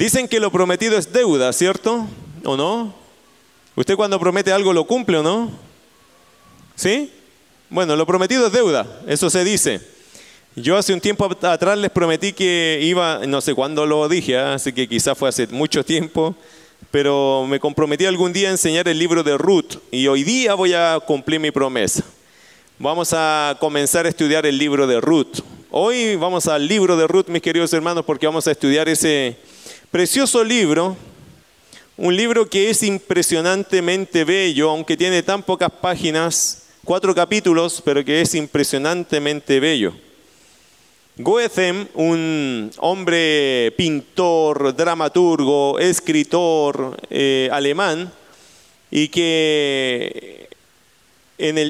Dicen que lo prometido es deuda, ¿cierto? ¿O no? ¿Usted cuando promete algo lo cumple o no? ¿Sí? Bueno, lo prometido es deuda, eso se dice. Yo hace un tiempo atrás les prometí que iba, no sé cuándo lo dije, ¿ah? así que quizás fue hace mucho tiempo, pero me comprometí algún día a enseñar el libro de Ruth y hoy día voy a cumplir mi promesa. Vamos a comenzar a estudiar el libro de Ruth. Hoy vamos al libro de Ruth, mis queridos hermanos, porque vamos a estudiar ese precioso libro, un libro que es impresionantemente bello, aunque tiene tan pocas páginas, cuatro capítulos, pero que es impresionantemente bello. Goethe, un hombre pintor, dramaturgo, escritor eh, alemán, y que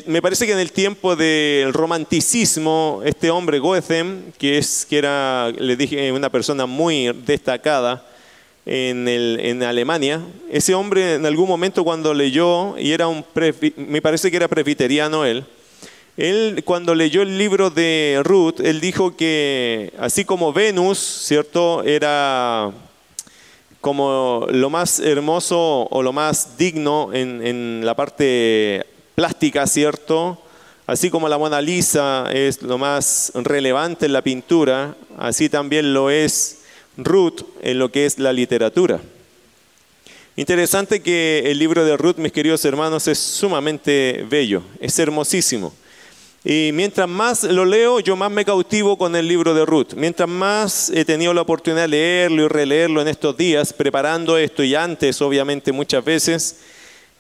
me parece que en el tiempo del romanticismo, este hombre Goethe, que, es, que era, le dije, una persona muy destacada en, el, en Alemania, ese hombre en algún momento cuando leyó, y era un, me parece que era presbiteriano él, él cuando leyó el libro de Ruth, él dijo que así como Venus, ¿cierto? Era como lo más hermoso o lo más digno en, en la parte plástica, ¿cierto? Así como la Mona Lisa es lo más relevante en la pintura, así también lo es Ruth en lo que es la literatura. Interesante que el libro de Ruth, mis queridos hermanos, es sumamente bello, es hermosísimo. Y mientras más lo leo, yo más me cautivo con el libro de Ruth. Mientras más he tenido la oportunidad de leerlo y releerlo en estos días, preparando esto y antes, obviamente, muchas veces,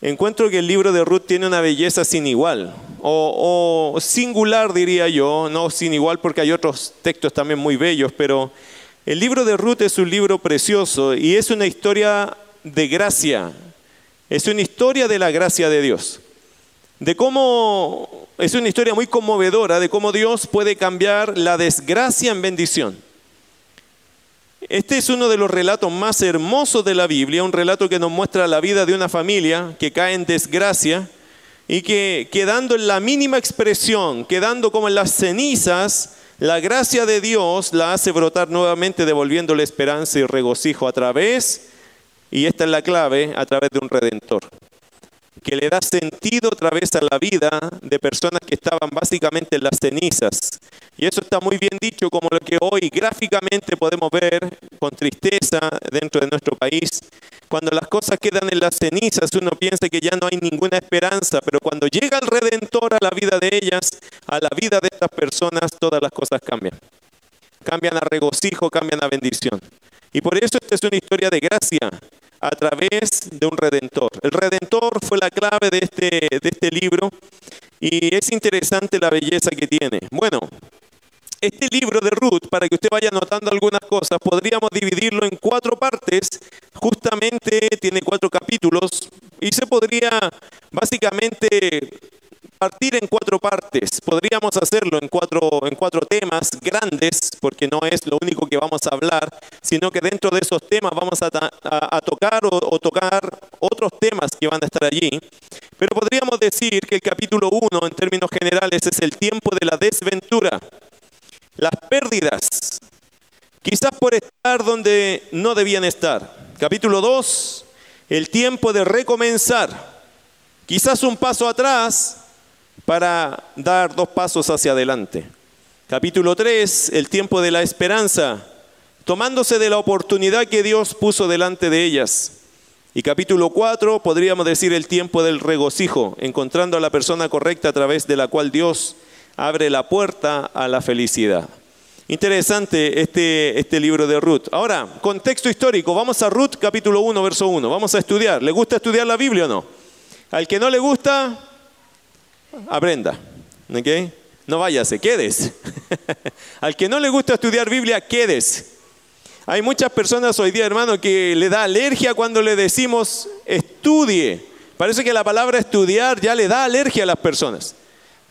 encuentro que el libro de Ruth tiene una belleza sin igual, o, singular diría yo, no sin igual porque hay otros textos también muy bellos, pero el libro de Ruth es un libro precioso y es una historia de gracia, es una historia de la gracia de Dios de cómo es una historia muy conmovedora de cómo Dios puede cambiar la desgracia en bendición. Este es uno de los relatos más hermosos de la Biblia, un relato que nos muestra la vida de una familia que cae en desgracia y que quedando en la mínima expresión, quedando como en las cenizas, la gracia de Dios la hace brotar nuevamente devolviéndole esperanza y regocijo a través, y esta es la clave, a través de un redentor que le da sentido otra vez a la vida de personas que estaban básicamente en las cenizas. Y eso está muy bien dicho como lo que hoy gráficamente podemos ver con tristeza dentro de nuestro país. Cuando las cosas quedan en las cenizas, uno piensa que ya no hay ninguna esperanza, pero cuando llega el Redentor a la vida de ellas, a la vida de estas personas, todas las cosas cambian. Cambian a regocijo, cambian a bendición. Y por eso esta es una historia de gracia, a través de un redentor. El redentor fue la clave de este, de este libro y es interesante la belleza que tiene. Bueno, este libro de Ruth, para que usted vaya notando algunas cosas, podríamos dividirlo en cuatro partes. Justamente tiene cuatro capítulos y se podría básicamente partir en cuatro partes. Podríamos hacerlo en cuatro, en cuatro temas grandes, porque no es lo único que vamos a hablar, sino que dentro de esos temas vamos a, tocar o, tocar otros temas que van a estar allí. Pero podríamos decir que el capítulo 1, en términos generales, es el tiempo de la desventura, las pérdidas, quizás por estar donde no debían estar. Capítulo 2, el tiempo de recomenzar, quizás un paso atrás, para dar dos pasos hacia adelante. Capítulo 3, el tiempo de la esperanza, tomándose de la oportunidad que Dios puso delante de ellas. Y capítulo 4, podríamos decir el tiempo del regocijo, encontrando a la persona correcta a través de la cual Dios abre la puerta a la felicidad. Interesante este, este libro de Ruth. Ahora, contexto histórico. Vamos a Ruth capítulo 1, verso 1. Vamos a estudiar. ¿Le gusta estudiar la Biblia o no? Al que no le gusta, aprenda. ¿ok? No váyase, quedes. Al que no le gusta estudiar Biblia, quedes. Hay muchas personas hoy día, hermano, que le da alergia cuando le decimos estudie. Parece que la palabra estudiar ya le da alergia a las personas.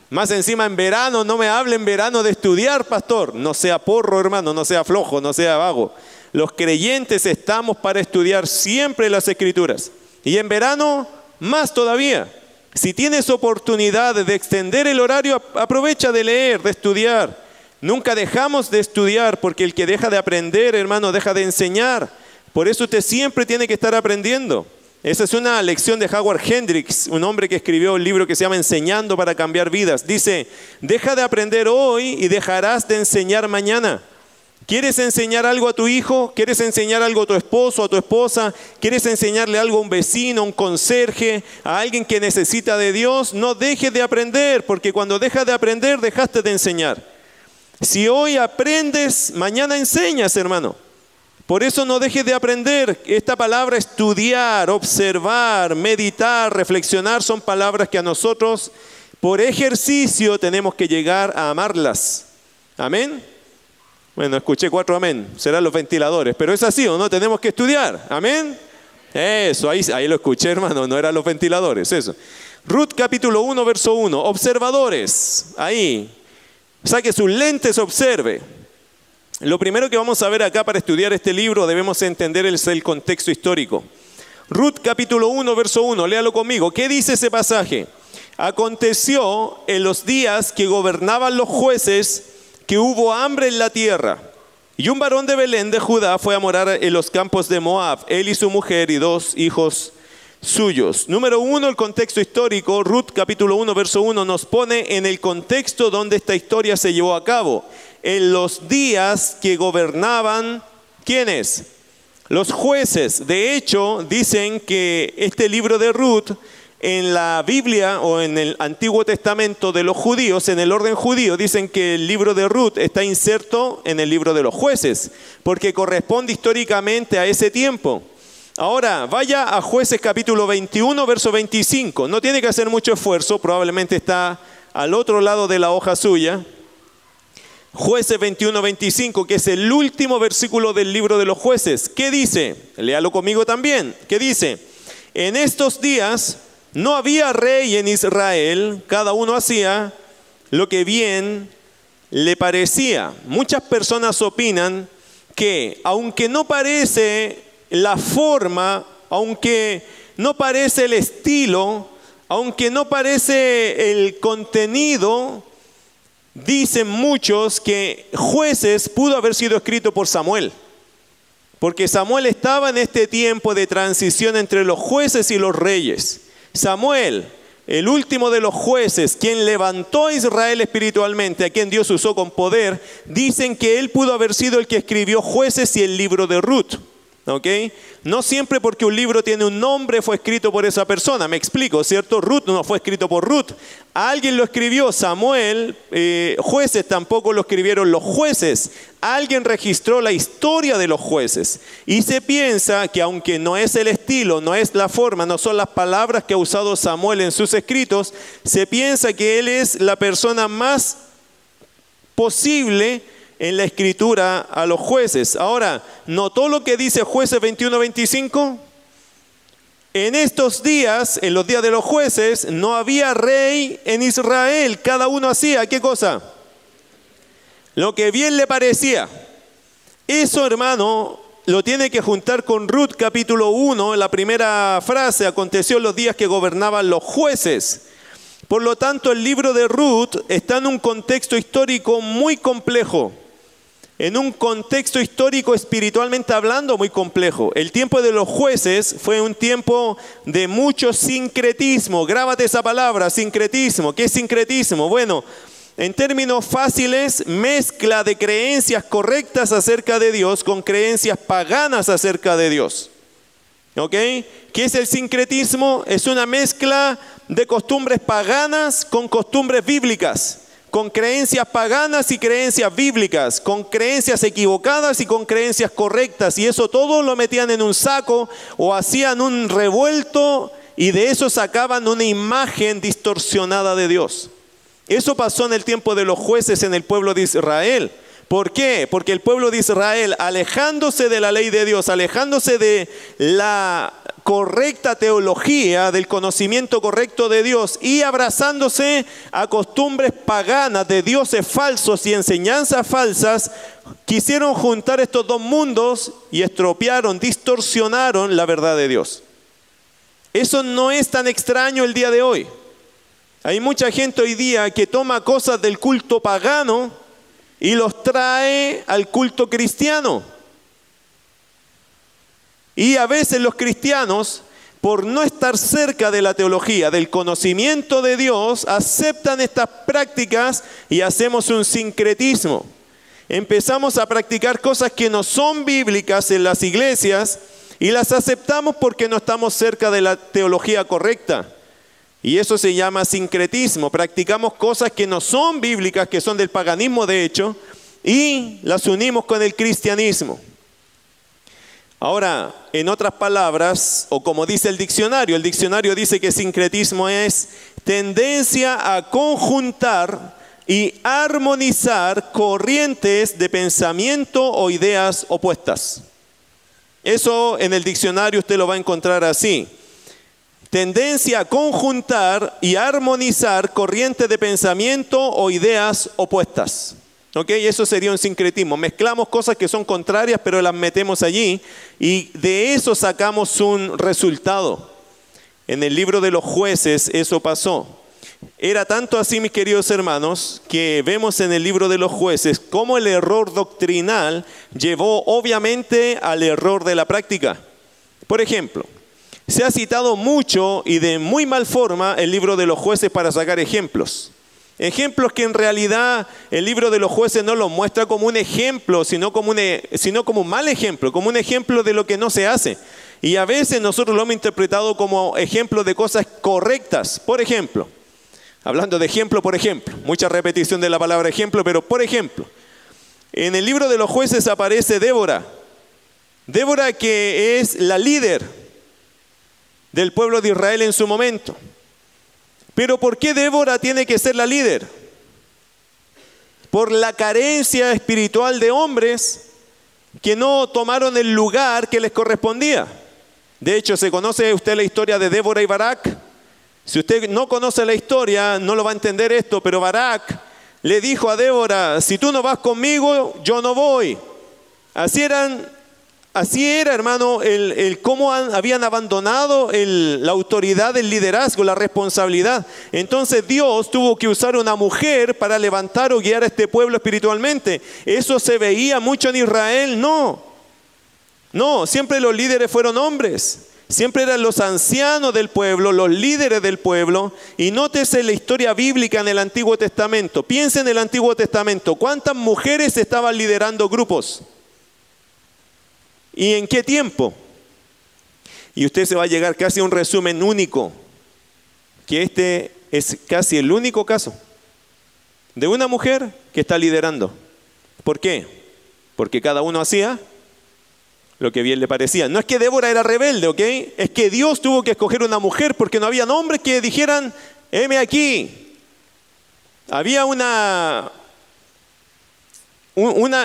Más encima en verano, no me hable en verano de estudiar, pastor. No sea porro, hermano, no sea flojo, no sea vago. Los creyentes estamos para estudiar siempre las escrituras. Y en verano, más todavía. Si tienes oportunidad de extender el horario, aprovecha de leer, de estudiar. Nunca dejamos de estudiar porque el que deja de aprender, hermano, deja de enseñar. Por eso usted siempre tiene que estar aprendiendo. Esa es una lección de Howard Hendricks, un hombre que escribió un libro que se llama Enseñando para cambiar vidas. Dice, deja de aprender hoy y dejarás de enseñar mañana. ¿Quieres enseñar algo a tu hijo? ¿Quieres enseñar algo a tu esposo, a tu esposa? ¿Quieres enseñarle algo a un vecino, a un conserje, a alguien que necesita de Dios? No dejes de aprender, porque cuando dejas de aprender, dejaste de enseñar. Si hoy aprendes, mañana enseñas, hermano. Por eso no dejes de aprender. Esta palabra estudiar, observar, meditar, reflexionar son palabras que a nosotros por ejercicio tenemos que llegar a amarlas. Amén. Bueno, escuché cuatro amén. Serán los ventiladores. Pero es así o no, tenemos que estudiar. Amén. Eso, ahí, ahí lo escuché, hermano. No eran los ventiladores, eso. Ruth capítulo 1, verso 1. Observadores. Ahí. Saque sus lentes, observe. Lo primero que vamos a ver acá para estudiar este libro debemos entender el, contexto histórico. Ruth capítulo 1, verso 1, léalo conmigo. ¿Qué dice ese pasaje? Aconteció en los días que gobernaban los jueces que hubo hambre en la tierra. Y un varón de Belén de Judá fue a morar en los campos de Moab, él y su mujer y dos hijos suyos. Número uno, el contexto histórico. Ruth capítulo 1, verso 1 nos pone en el contexto donde esta historia se llevó a cabo en los días que gobernaban, ¿quiénes? Los jueces. De hecho, dicen que este libro de Ruth en la Biblia o en el Antiguo Testamento de los judíos, en el orden judío, dicen que el libro de Ruth está inserto en el libro de los jueces, porque corresponde históricamente a ese tiempo. Ahora, vaya a jueces capítulo 21, verso 25. No tiene que hacer mucho esfuerzo, probablemente está al otro lado de la hoja suya. Jueces 21, 25, que es el último versículo del libro de los jueces. ¿Qué dice? Léalo conmigo también. ¿Qué dice? En estos días no había rey en Israel, cada uno hacía lo que bien le parecía. Muchas personas opinan que aunque no parece la forma, aunque no parece el estilo, aunque no parece el contenido, Dicen muchos que jueces pudo haber sido escrito por Samuel, porque Samuel estaba en este tiempo de transición entre los jueces y los reyes. Samuel, el último de los jueces, quien levantó a Israel espiritualmente, a quien Dios usó con poder, dicen que él pudo haber sido el que escribió jueces y el libro de Ruth. No siempre porque un libro tiene un nombre fue escrito por esa persona, me explico, ¿cierto? Ruth no fue escrito por Ruth. Alguien lo escribió, Samuel, eh, jueces tampoco lo escribieron los jueces. Alguien registró la historia de los jueces. Y se piensa que aunque no es el estilo, no es la forma, no son las palabras que ha usado Samuel en sus escritos, se piensa que él es la persona más posible en la escritura a los jueces. Ahora, ¿notó lo que dice jueces 21-25? En estos días, en los días de los jueces, no había rey en Israel. Cada uno hacía, ¿qué cosa? Lo que bien le parecía. Eso, hermano, lo tiene que juntar con Ruth capítulo 1, en la primera frase, aconteció en los días que gobernaban los jueces. Por lo tanto, el libro de Ruth está en un contexto histórico muy complejo en un contexto histórico espiritualmente hablando muy complejo. El tiempo de los jueces fue un tiempo de mucho sincretismo. Grábate esa palabra, sincretismo. ¿Qué es sincretismo? Bueno, en términos fáciles, mezcla de creencias correctas acerca de Dios con creencias paganas acerca de Dios. ¿Ok? ¿Qué es el sincretismo? Es una mezcla de costumbres paganas con costumbres bíblicas con creencias paganas y creencias bíblicas, con creencias equivocadas y con creencias correctas. Y eso todo lo metían en un saco o hacían un revuelto y de eso sacaban una imagen distorsionada de Dios. Eso pasó en el tiempo de los jueces en el pueblo de Israel. ¿Por qué? Porque el pueblo de Israel, alejándose de la ley de Dios, alejándose de la correcta teología, del conocimiento correcto de Dios y abrazándose a costumbres paganas de dioses falsos y enseñanzas falsas, quisieron juntar estos dos mundos y estropearon, distorsionaron la verdad de Dios. Eso no es tan extraño el día de hoy. Hay mucha gente hoy día que toma cosas del culto pagano y los trae al culto cristiano. Y a veces los cristianos, por no estar cerca de la teología, del conocimiento de Dios, aceptan estas prácticas y hacemos un sincretismo. Empezamos a practicar cosas que no son bíblicas en las iglesias y las aceptamos porque no estamos cerca de la teología correcta. Y eso se llama sincretismo. Practicamos cosas que no son bíblicas, que son del paganismo de hecho, y las unimos con el cristianismo. Ahora, en otras palabras, o como dice el diccionario, el diccionario dice que sincretismo es tendencia a conjuntar y armonizar corrientes de pensamiento o ideas opuestas. Eso en el diccionario usted lo va a encontrar así. Tendencia a conjuntar y armonizar corrientes de pensamiento o ideas opuestas. ¿Ok? Eso sería un sincretismo. Mezclamos cosas que son contrarias, pero las metemos allí y de eso sacamos un resultado. En el libro de los jueces eso pasó. Era tanto así, mis queridos hermanos, que vemos en el libro de los jueces cómo el error doctrinal llevó obviamente al error de la práctica. Por ejemplo, se ha citado mucho y de muy mal forma el libro de los jueces para sacar ejemplos. Ejemplos que en realidad el libro de los jueces no los muestra como un ejemplo, sino como un, e, sino como un mal ejemplo, como un ejemplo de lo que no se hace. Y a veces nosotros lo hemos interpretado como ejemplo de cosas correctas. Por ejemplo, hablando de ejemplo, por ejemplo, mucha repetición de la palabra ejemplo, pero por ejemplo, en el libro de los jueces aparece Débora. Débora que es la líder del pueblo de Israel en su momento. Pero ¿por qué Débora tiene que ser la líder? Por la carencia espiritual de hombres que no tomaron el lugar que les correspondía. De hecho, ¿se conoce usted la historia de Débora y Barak? Si usted no conoce la historia, no lo va a entender esto, pero Barak le dijo a Débora, si tú no vas conmigo, yo no voy. Así eran Así era, hermano, el, cómo habían abandonado la autoridad, el liderazgo, la responsabilidad. Entonces Dios tuvo que usar una mujer para levantar o guiar a este pueblo espiritualmente. ¿Eso se veía mucho en Israel? No. No, siempre los líderes fueron hombres. Siempre eran los ancianos del pueblo, los líderes del pueblo. Y nótese la historia bíblica en el Antiguo Testamento. Piense en el Antiguo Testamento. ¿Cuántas mujeres estaban liderando grupos? ¿Y en qué tiempo? Y usted se va a llegar casi a un resumen único, que este es casi el único caso de una mujer que está liderando. ¿Por qué? Porque cada uno hacía lo que bien le parecía. No es que Débora era rebelde, ¿ok? Es que Dios tuvo que escoger una mujer porque no había hombres que dijeran, heme aquí. Había una,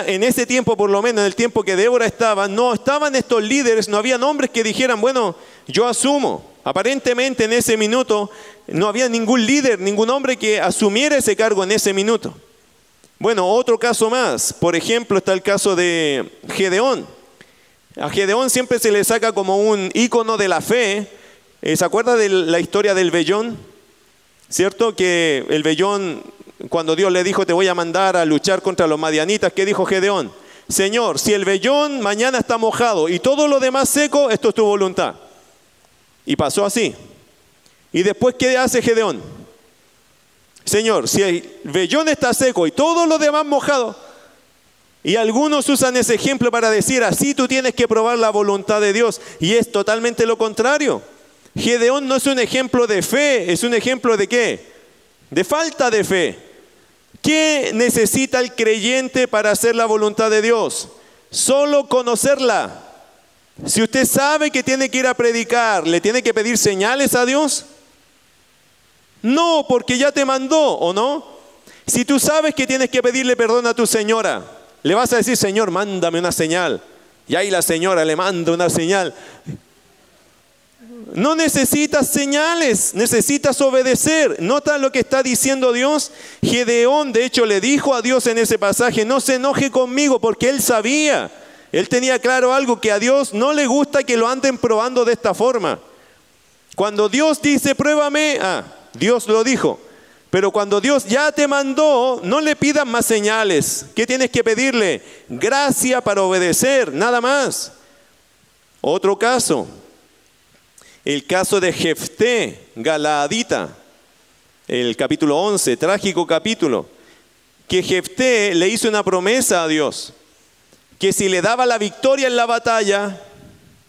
en ese tiempo, por lo menos en el tiempo que Débora estaba, no estaban estos líderes, no había hombres que dijeran, bueno, yo asumo. Aparentemente en ese minuto no había ningún líder, ningún hombre que asumiera ese cargo en ese minuto. Bueno, otro caso más. Por ejemplo, está el caso de Gedeón. A Gedeón siempre se le saca como un ícono de la fe. Eh, ¿Se acuerda de la historia del vellón? ¿Cierto? Que el vellón cuando Dios le dijo, te voy a mandar a luchar contra los madianitas, ¿qué dijo Gedeón? Señor, si el vellón mañana está mojado y todo lo demás seco, esto es tu voluntad. Y pasó así. ¿Y después qué hace Gedeón? Señor, si el vellón está seco y todo lo demás mojado, y algunos usan ese ejemplo para decir, así tú tienes que probar la voluntad de Dios, y es totalmente lo contrario. Gedeón no es un ejemplo de fe, es un ejemplo de qué? De falta de fe. ¿Qué necesita el creyente para hacer la voluntad de Dios? Solo conocerla. Si usted sabe que tiene que ir a predicar, ¿le tiene que pedir señales a Dios? No, porque ya te mandó, ¿o no? Si tú sabes que tienes que pedirle perdón a tu señora, le vas a decir, Señor, mándame una señal. Y ahí la señora le manda una señal. No necesitas señales, necesitas obedecer. Nota lo que está diciendo Dios. Gedeón, de hecho, le dijo a Dios en ese pasaje, no se enoje conmigo porque él sabía, él tenía claro algo, que a Dios no le gusta que lo anden probando de esta forma. Cuando Dios dice, pruébame, ah, Dios lo dijo. Pero cuando Dios ya te mandó, no le pidas más señales. ¿Qué tienes que pedirle? Gracia para obedecer, nada más. Otro caso, el caso de Jefté, Galaadita, el capítulo 11, trágico capítulo, que Jefté le hizo una promesa a Dios, que si le daba la victoria en la batalla,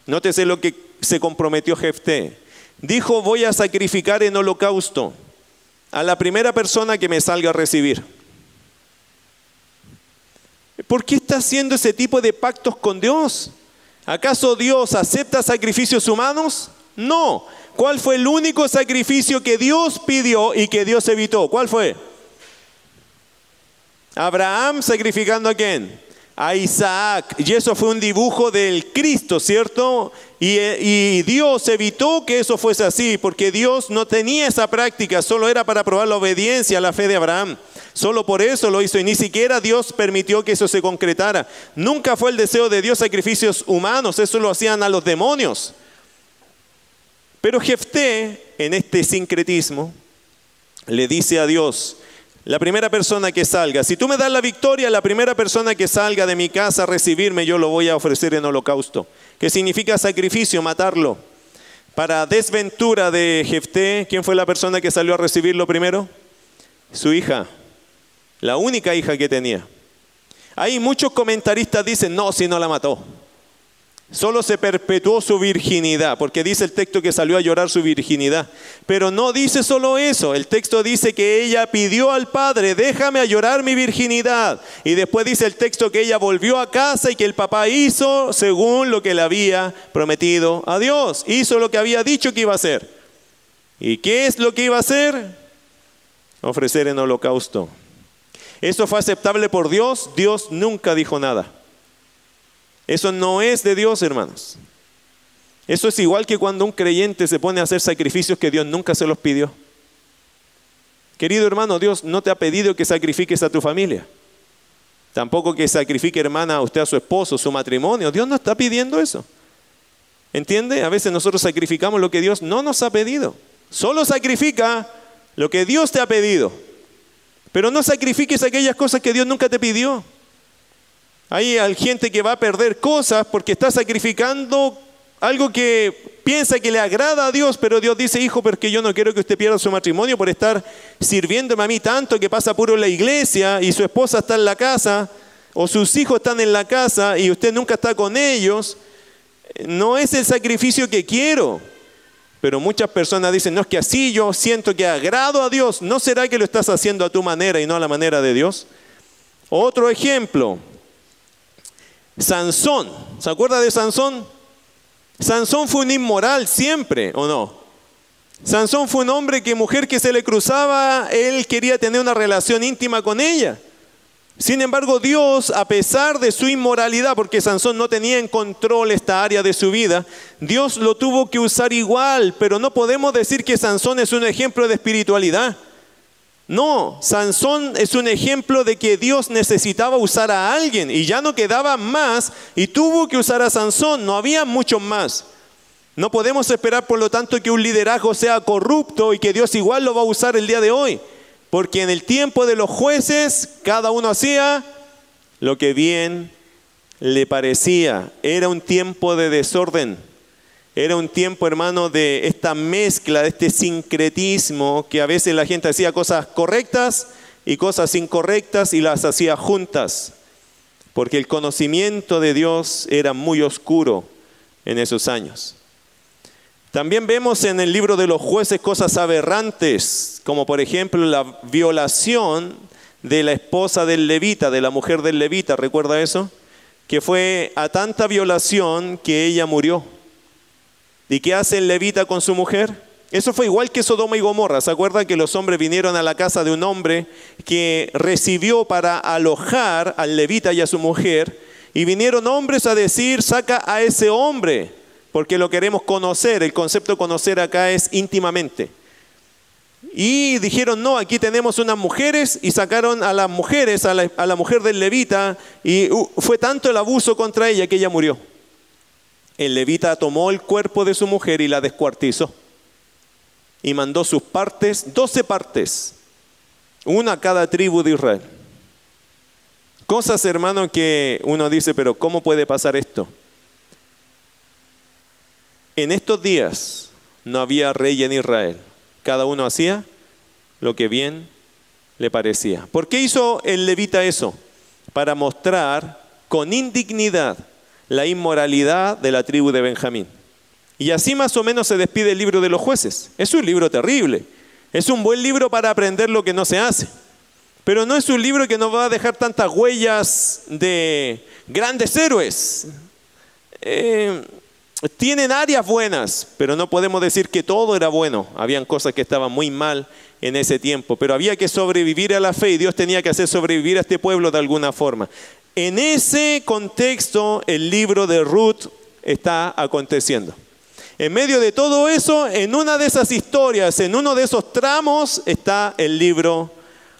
nótese lo que se comprometió Jefté, dijo voy a sacrificar en holocausto a la primera persona que me salga a recibir. ¿Por qué está haciendo ese tipo de pactos con Dios? ¿Acaso Dios acepta sacrificios humanos? No. ¿Cuál fue el único sacrificio que Dios pidió y que Dios evitó? ¿Cuál fue? Abraham sacrificando a quién? A Isaac. Y eso fue un dibujo del Cristo, ¿cierto? Y, Dios evitó que eso fuese así, porque Dios no tenía esa práctica, solo era para probar la obediencia a la fe de Abraham. Solo por eso lo hizo y ni siquiera Dios permitió que eso se concretara. Nunca fue el deseo de Dios sacrificios humanos, eso lo hacían a los demonios. Pero Jefté, en este sincretismo, le dice a Dios, la primera persona que salga, si tú me das la victoria, la primera persona que salga de mi casa a recibirme, yo lo voy a ofrecer en holocausto, que significa sacrificio, matarlo. Para desventura de Jefté, ¿quién fue la persona que salió a recibirlo primero? Su hija la única hija que tenía. Hay muchos comentaristas dicen, no, si no la mató. Solo se perpetuó su virginidad, porque dice el texto que salió a llorar su virginidad. Pero no dice solo eso, el texto dice que ella pidió al padre, déjame a llorar mi virginidad. Y después dice el texto que ella volvió a casa y que el papá hizo según lo que le había prometido a Dios. Hizo lo que había dicho que iba a hacer. ¿Y qué es lo que iba a hacer? Ofrecer en holocausto ¿Eso fue aceptable por Dios? Dios nunca dijo nada. Eso no es de Dios, hermanos. Eso es igual que cuando un creyente se pone a hacer sacrificios que Dios nunca se los pidió. Querido hermano, Dios no te ha pedido que sacrifiques a tu familia. Tampoco que sacrifique, hermana, a usted a su esposo, su matrimonio. Dios no está pidiendo eso. ¿Entiende? A veces nosotros sacrificamos lo que Dios no nos ha pedido. Solo sacrifica lo que Dios te ha pedido. Pero no sacrifiques aquellas cosas que Dios nunca te pidió. Hay gente que va a perder cosas porque está sacrificando algo que piensa que le agrada a Dios, pero Dios dice, hijo, porque yo no quiero que usted pierda su matrimonio por estar sirviéndome a mí tanto que pasa puro en la iglesia y su esposa está en la casa o sus hijos están en la casa y usted nunca está con ellos. No es el sacrificio que quiero. Pero muchas personas dicen, no es que así yo siento que agrado a Dios. ¿No será que lo estás haciendo a tu manera y no a la manera de Dios? Otro ejemplo, Sansón. ¿Se acuerda de Sansón? Sansón fue un inmoral siempre, ¿o no? Sansón fue un hombre que mujer que se le cruzaba, él quería tener una relación íntima con ella. Sin embargo, Dios, a pesar de su inmoralidad, porque Sansón no tenía en control esta área de su vida, Dios lo tuvo que usar igual, pero no podemos decir que Sansón es un ejemplo de espiritualidad. No, Sansón es un ejemplo de que Dios necesitaba usar a alguien y ya no quedaba más y tuvo que usar a Sansón, no había mucho más. No podemos esperar, por lo tanto, que un liderazgo sea corrupto y que Dios igual lo va a usar el día de hoy. Porque en el tiempo de los jueces cada uno hacía lo que bien le parecía. Era un tiempo de desorden. Era un tiempo, hermano, de esta mezcla, de este sincretismo, que a veces la gente hacía cosas correctas y cosas incorrectas y las hacía juntas. Porque el conocimiento de Dios era muy oscuro en esos años. También vemos en el libro de los jueces cosas aberrantes, como por ejemplo la violación de la esposa del levita, de la mujer del levita, ¿recuerda eso? Que fue a tanta violación que ella murió. ¿Y qué hace el levita con su mujer? Eso fue igual que Sodoma y Gomorra. ¿Se acuerda que los hombres vinieron a la casa de un hombre que recibió para alojar al levita y a su mujer? Y vinieron hombres a decir, saca a ese hombre porque lo queremos conocer. El concepto de conocer acá es íntimamente. Y dijeron, no, aquí tenemos unas mujeres y sacaron a las mujeres, a la, mujer del levita, y uh, fue tanto el abuso contra ella que ella murió. El levita tomó el cuerpo de su mujer y la descuartizó. Y mandó sus partes, doce partes, una a cada tribu de Israel. Cosas, hermano, que uno dice, pero ¿cómo puede pasar esto? en estos días no había rey en Israel. Cada uno hacía lo que bien le parecía. ¿Por qué hizo el levita eso? Para mostrar con indignidad la inmoralidad de la tribu de Benjamín. Y así más o menos se despide el libro de los jueces. Es un libro terrible. Es un buen libro para aprender lo que no se hace. Pero no es un libro que nos va a dejar tantas huellas de grandes héroes. Eh, tienen áreas buenas, pero no podemos decir que todo era bueno. Habían cosas que estaban muy mal en ese tiempo, pero había que sobrevivir a la fe y Dios tenía que hacer sobrevivir a este pueblo de alguna forma. En ese contexto el libro de Ruth está aconteciendo. En medio de todo eso, en una de esas historias, en uno de esos tramos, está el libro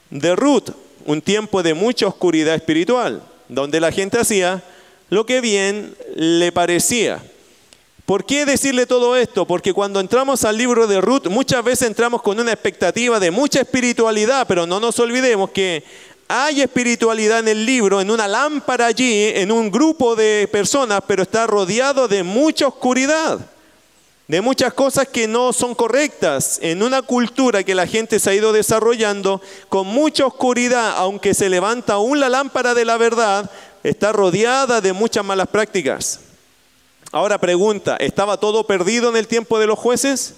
de Ruth, un tiempo de mucha oscuridad espiritual, donde la gente hacía lo que bien le parecía. ¿Por qué decirle todo esto? Porque cuando entramos al libro de Ruth, muchas veces entramos con una expectativa de mucha espiritualidad, pero no nos olvidemos que hay espiritualidad en el libro, en una lámpara allí, en un grupo de personas, pero está rodeado de mucha oscuridad, de muchas cosas que no son correctas, en una cultura que la gente se ha ido desarrollando con mucha oscuridad, aunque se levanta aún la lámpara de la verdad, está rodeada de muchas malas prácticas. Ahora pregunta, ¿estaba todo perdido en el tiempo de los jueces?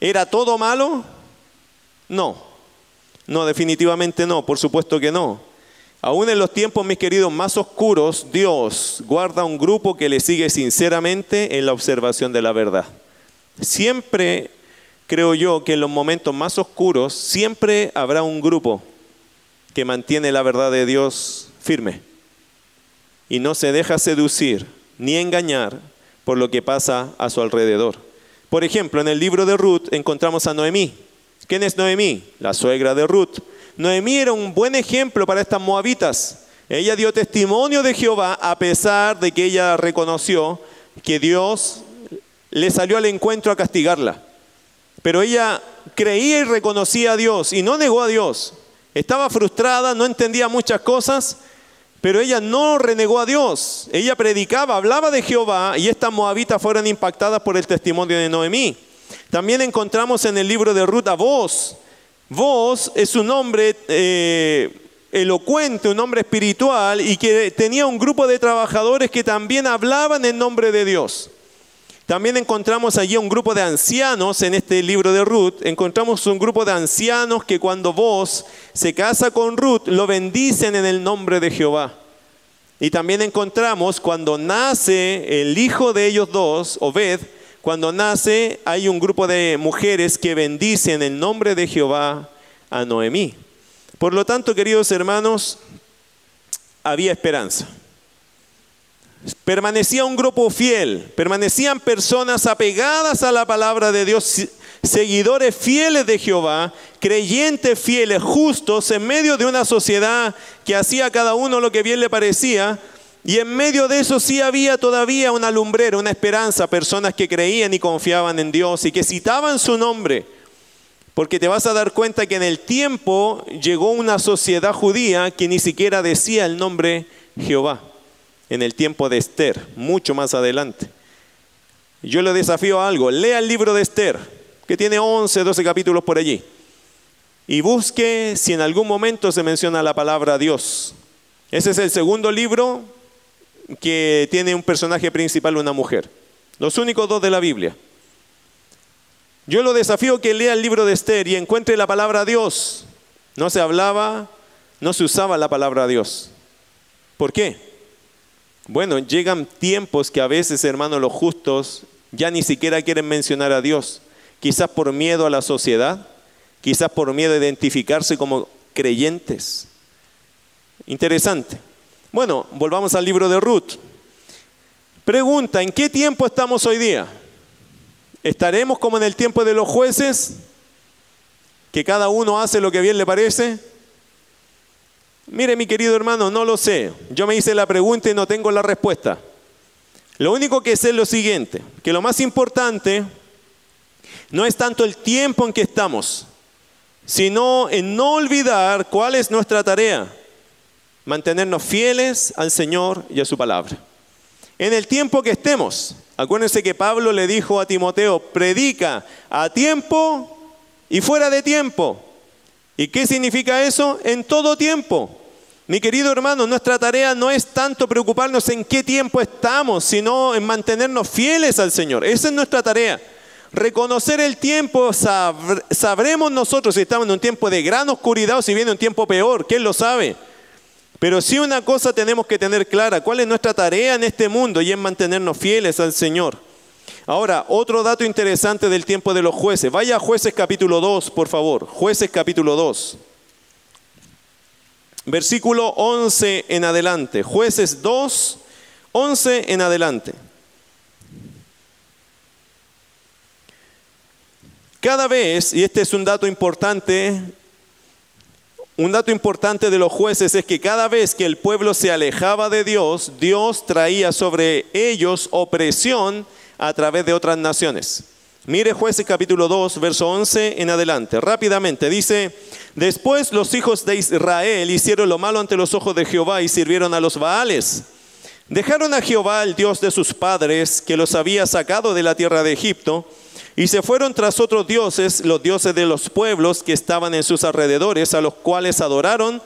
¿Era todo malo? No, no, definitivamente no, por supuesto que no. Aún en los tiempos, mis queridos, más oscuros, Dios guarda un grupo que le sigue sinceramente en la observación de la verdad. Siempre creo yo que en los momentos más oscuros, siempre habrá un grupo que mantiene la verdad de Dios firme y no se deja seducir ni engañar por lo que pasa a su alrededor. Por ejemplo, en el libro de Ruth encontramos a Noemí. ¿Quién es Noemí? La suegra de Ruth. Noemí era un buen ejemplo para estas moabitas. Ella dio testimonio de Jehová a pesar de que ella reconoció que Dios le salió al encuentro a castigarla. Pero ella creía y reconocía a Dios y no negó a Dios. Estaba frustrada, no entendía muchas cosas, pero ella no renegó a Dios. Ella predicaba, hablaba de Jehová y estas moabitas fueron impactadas por el testimonio de Noemí. También encontramos en el libro de Ruth a Vos. Vos es un hombre eh, elocuente, un hombre espiritual y que tenía un grupo de trabajadores que también hablaban en nombre de Dios. También encontramos allí un grupo de ancianos en este libro de Ruth. Encontramos un grupo de ancianos que cuando vos se casa con Ruth lo bendicen en el nombre de Jehová. Y también encontramos cuando nace el hijo de ellos dos, Obed, cuando nace hay un grupo de mujeres que bendicen en el nombre de Jehová a Noemí. Por lo tanto, queridos hermanos, había esperanza. Permanecía un grupo fiel, permanecían personas apegadas a la palabra de Dios, seguidores fieles de Jehová, creyentes fieles, justos, en medio de una sociedad que hacía cada uno lo que bien le parecía. Y en medio de eso sí había todavía una lumbrera, una esperanza, personas que creían y confiaban en Dios y que citaban su nombre. Porque te vas a dar cuenta que en el tiempo llegó una sociedad judía que ni siquiera decía el nombre Jehová en el tiempo de Esther, mucho más adelante. Yo le desafío a algo, lea el libro de Esther, que tiene 11, 12 capítulos por allí, y busque si en algún momento se menciona la palabra Dios. Ese es el segundo libro que tiene un personaje principal, una mujer. Los únicos dos de la Biblia. Yo lo desafío que lea el libro de Esther y encuentre la palabra Dios. No se hablaba, no se usaba la palabra Dios. ¿Por qué? Bueno, llegan tiempos que a veces, hermanos, los justos ya ni siquiera quieren mencionar a Dios. Quizás por miedo a la sociedad, quizás por miedo a identificarse como creyentes. Interesante. Bueno, volvamos al libro de Ruth. Pregunta, ¿en qué tiempo estamos hoy día? ¿Estaremos como en el tiempo de los jueces? ¿Que cada uno hace lo que bien le parece? Mire mi querido hermano, no lo sé. Yo me hice la pregunta y no tengo la respuesta. Lo único que sé es lo siguiente, que lo más importante no es tanto el tiempo en que estamos, sino en no olvidar cuál es nuestra tarea, mantenernos fieles al Señor y a su palabra. En el tiempo que estemos, Acuérdense que Pablo le dijo a Timoteo, predica a tiempo y fuera de tiempo. ¿Y qué significa eso? En todo tiempo. Mi querido hermano, nuestra tarea no es tanto preocuparnos en qué tiempo estamos, sino en mantenernos fieles al Señor. Esa es nuestra tarea. Reconocer el tiempo, sabremos nosotros si estamos en un tiempo de gran oscuridad o si viene un tiempo peor, ¿quién lo sabe? Pero sí una cosa tenemos que tener clara, cuál es nuestra tarea en este mundo y es mantenernos fieles al Señor. Ahora, otro dato interesante del tiempo de los jueces. Vaya a jueces capítulo 2, por favor. Jueces capítulo 2. Versículo 11 en adelante. Jueces 2, 11 en adelante. Cada vez, y este es un dato importante, un dato importante de los jueces es que cada vez que el pueblo se alejaba de Dios, Dios traía sobre ellos opresión a través de otras naciones. Mire jueces capítulo 2, verso 11 en adelante. Rápidamente dice, después los hijos de Israel hicieron lo malo ante los ojos de Jehová y sirvieron a los Baales. Dejaron a Jehová, el Dios de sus padres, que los había sacado de la tierra de Egipto, y se fueron tras otros dioses, los dioses de los pueblos que estaban en sus alrededores, a los cuales adoraron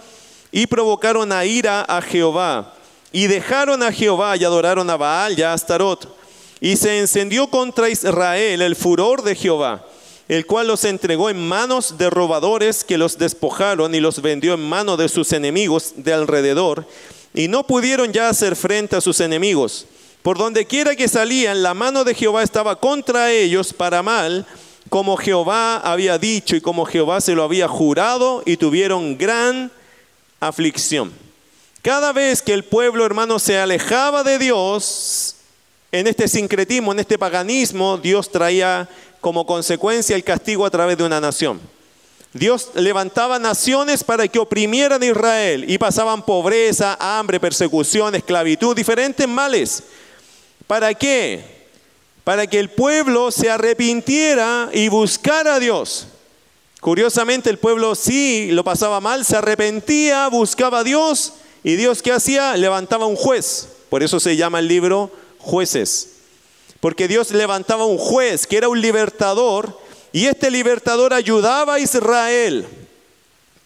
y provocaron a ira a Jehová. Y dejaron a Jehová y adoraron a Baal y a Astarot. Y se encendió contra Israel el furor de Jehová, el cual los entregó en manos de robadores que los despojaron y los vendió en manos de sus enemigos de alrededor. Y no pudieron ya hacer frente a sus enemigos por donde quiera que salían, la mano de Jehová estaba contra ellos para mal, como Jehová había dicho y como Jehová se lo había jurado, y tuvieron gran aflicción. Cada vez que el pueblo, hermano, se alejaba de Dios, en este sincretismo, en este paganismo, Dios traía como consecuencia el castigo a través de una nación. Dios levantaba naciones para que oprimieran a Israel y pasaban pobreza, hambre, persecución, esclavitud, diferentes males. ¿Para qué? Para que el pueblo se arrepintiera y buscara a Dios. Curiosamente el pueblo sí lo pasaba mal, se arrepentía, buscaba a Dios y Dios qué hacía? Levantaba un juez. Por eso se llama el libro jueces. Porque Dios levantaba un juez que era un libertador y este libertador ayudaba a Israel.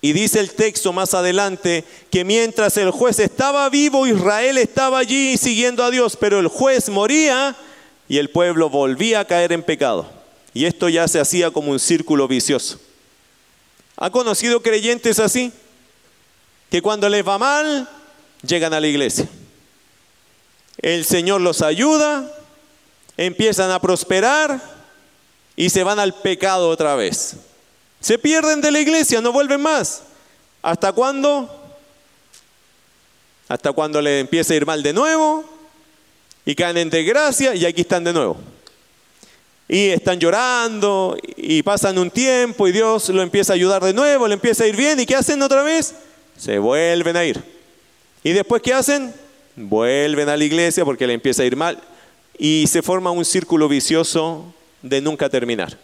Y dice el texto más adelante que mientras el juez estaba vivo, Israel estaba allí siguiendo a Dios, pero el juez moría y el pueblo volvía a caer en pecado. Y esto ya se hacía como un círculo vicioso. ¿Ha conocido creyentes así? Que cuando les va mal, llegan a la iglesia. El Señor los ayuda, empiezan a prosperar y se van al pecado otra vez. Se pierden de la iglesia, no vuelven más. ¿Hasta cuándo? Hasta cuando le empieza a ir mal de nuevo y caen en desgracia y aquí están de nuevo. Y están llorando y pasan un tiempo y Dios lo empieza a ayudar de nuevo, le empieza a ir bien y ¿qué hacen otra vez? Se vuelven a ir. ¿Y después qué hacen? Vuelven a la iglesia porque le empieza a ir mal y se forma un círculo vicioso de nunca terminar.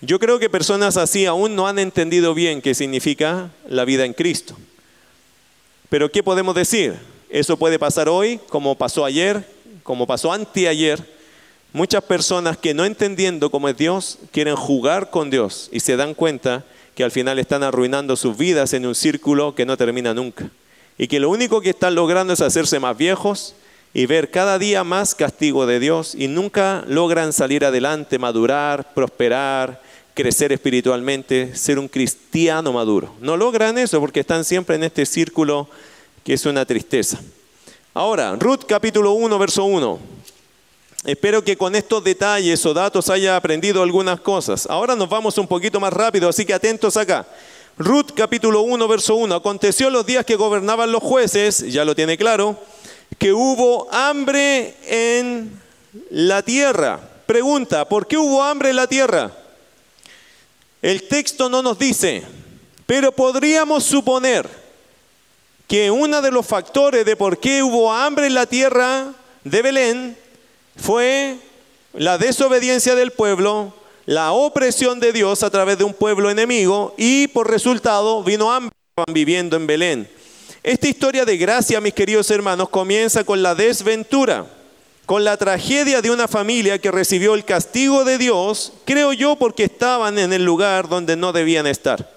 Yo creo que personas así aún no han entendido bien qué significa la vida en Cristo. Pero ¿qué podemos decir? Eso puede pasar hoy, como pasó ayer, como pasó anteayer. Muchas personas que no entendiendo cómo es Dios, quieren jugar con Dios y se dan cuenta que al final están arruinando sus vidas en un círculo que no termina nunca. Y que lo único que están logrando es hacerse más viejos y ver cada día más castigo de Dios y nunca logran salir adelante, madurar, prosperar, crecer espiritualmente, ser un cristiano maduro. No logran eso porque están siempre en este círculo que es una tristeza. Ahora, Ruth capítulo 1, verso 1. Espero que con estos detalles o datos haya aprendido algunas cosas. Ahora nos vamos un poquito más rápido, así que atentos acá. Ruth capítulo 1, verso 1. Aconteció los días que gobernaban los jueces, ya lo tiene claro, que hubo hambre en la tierra. Pregunta, ¿por qué hubo hambre en la tierra? El texto no nos dice, pero podríamos suponer que uno de los factores de por qué hubo hambre en la tierra de Belén fue la desobediencia del pueblo, la opresión de Dios a través de un pueblo enemigo y por resultado vino hambre viviendo en Belén. Esta historia de gracia, mis queridos hermanos, comienza con la desventura. Con la tragedia de una familia que recibió el castigo de Dios, creo yo porque estaban en el lugar donde no debían estar.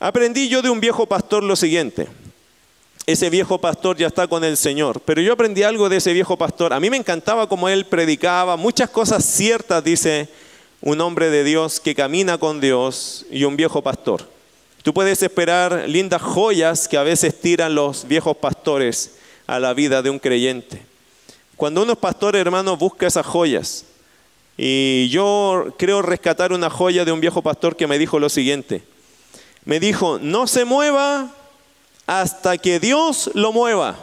Aprendí yo de un viejo pastor lo siguiente. Ese viejo pastor ya está con el Señor, pero yo aprendí algo de ese viejo pastor. A mí me encantaba como él predicaba, muchas cosas ciertas, dice un hombre de Dios que camina con Dios y un viejo pastor. Tú puedes esperar lindas joyas que a veces tiran los viejos pastores a la vida de un creyente. Cuando uno es pastor, hermano, busca esas joyas. Y yo creo rescatar una joya de un viejo pastor que me dijo lo siguiente. Me dijo, no se mueva hasta que Dios lo mueva.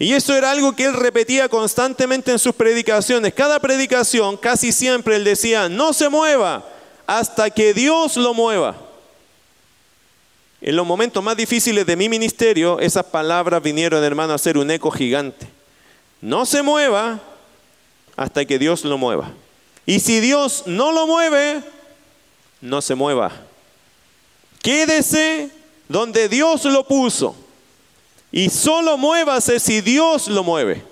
Y eso era algo que él repetía constantemente en sus predicaciones. Cada predicación, casi siempre él decía, no se mueva hasta que Dios lo mueva. En los momentos más difíciles de mi ministerio, esas palabras vinieron, hermano, a ser un eco gigante. No se mueva hasta que Dios lo mueva. Y si Dios no lo mueve, no se mueva. Quédese donde Dios lo puso. Y solo muévase si Dios lo mueve.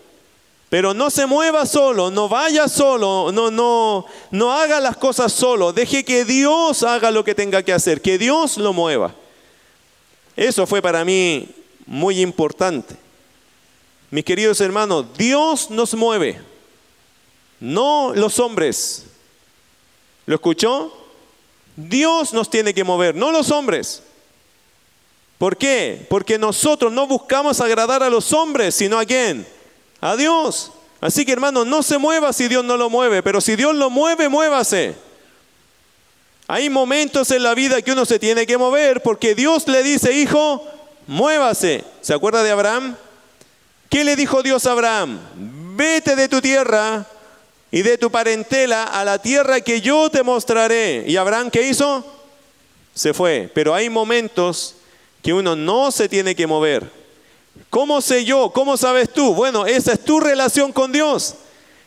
Pero no se mueva solo, no vaya solo, no, no, no haga las cosas solo. Deje que Dios haga lo que tenga que hacer, que Dios lo mueva. Eso fue para mí muy importante. Mis queridos hermanos, Dios nos mueve, no los hombres. ¿Lo escuchó? Dios nos tiene que mover, no los hombres. ¿Por qué? Porque nosotros no buscamos agradar a los hombres, sino a quién? A Dios. Así que hermano, no se mueva si Dios no lo mueve, pero si Dios lo mueve, muévase. Hay momentos en la vida que uno se tiene que mover porque Dios le dice, hijo, muévase. ¿Se acuerda de Abraham? ¿Qué le dijo Dios a Abraham? Vete de tu tierra y de tu parentela a la tierra que yo te mostraré. ¿Y Abraham qué hizo? Se fue. Pero hay momentos que uno no se tiene que mover. ¿Cómo sé yo? ¿Cómo sabes tú? Bueno, esa es tu relación con Dios.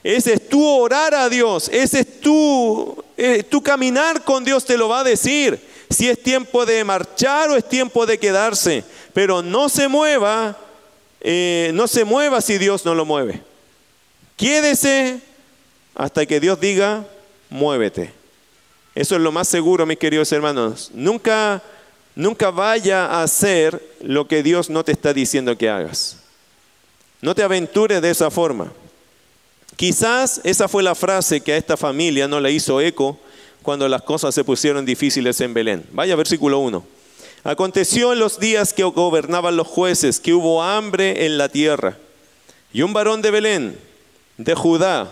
Ese es tu orar a Dios. Ese es tu, eh, tu caminar con Dios, te lo va a decir. Si es tiempo de marchar o es tiempo de quedarse. Pero no se mueva, eh, no se mueva si Dios no lo mueve. Quédese hasta que Dios diga, muévete. Eso es lo más seguro, mis queridos hermanos. Nunca Nunca vaya a hacer lo que Dios no te está diciendo que hagas. No te aventures de esa forma. Quizás esa fue la frase que a esta familia no le hizo eco cuando las cosas se pusieron difíciles en Belén. Vaya versículo 1. Aconteció en los días que gobernaban los jueces que hubo hambre en la tierra. Y un varón de Belén, de Judá,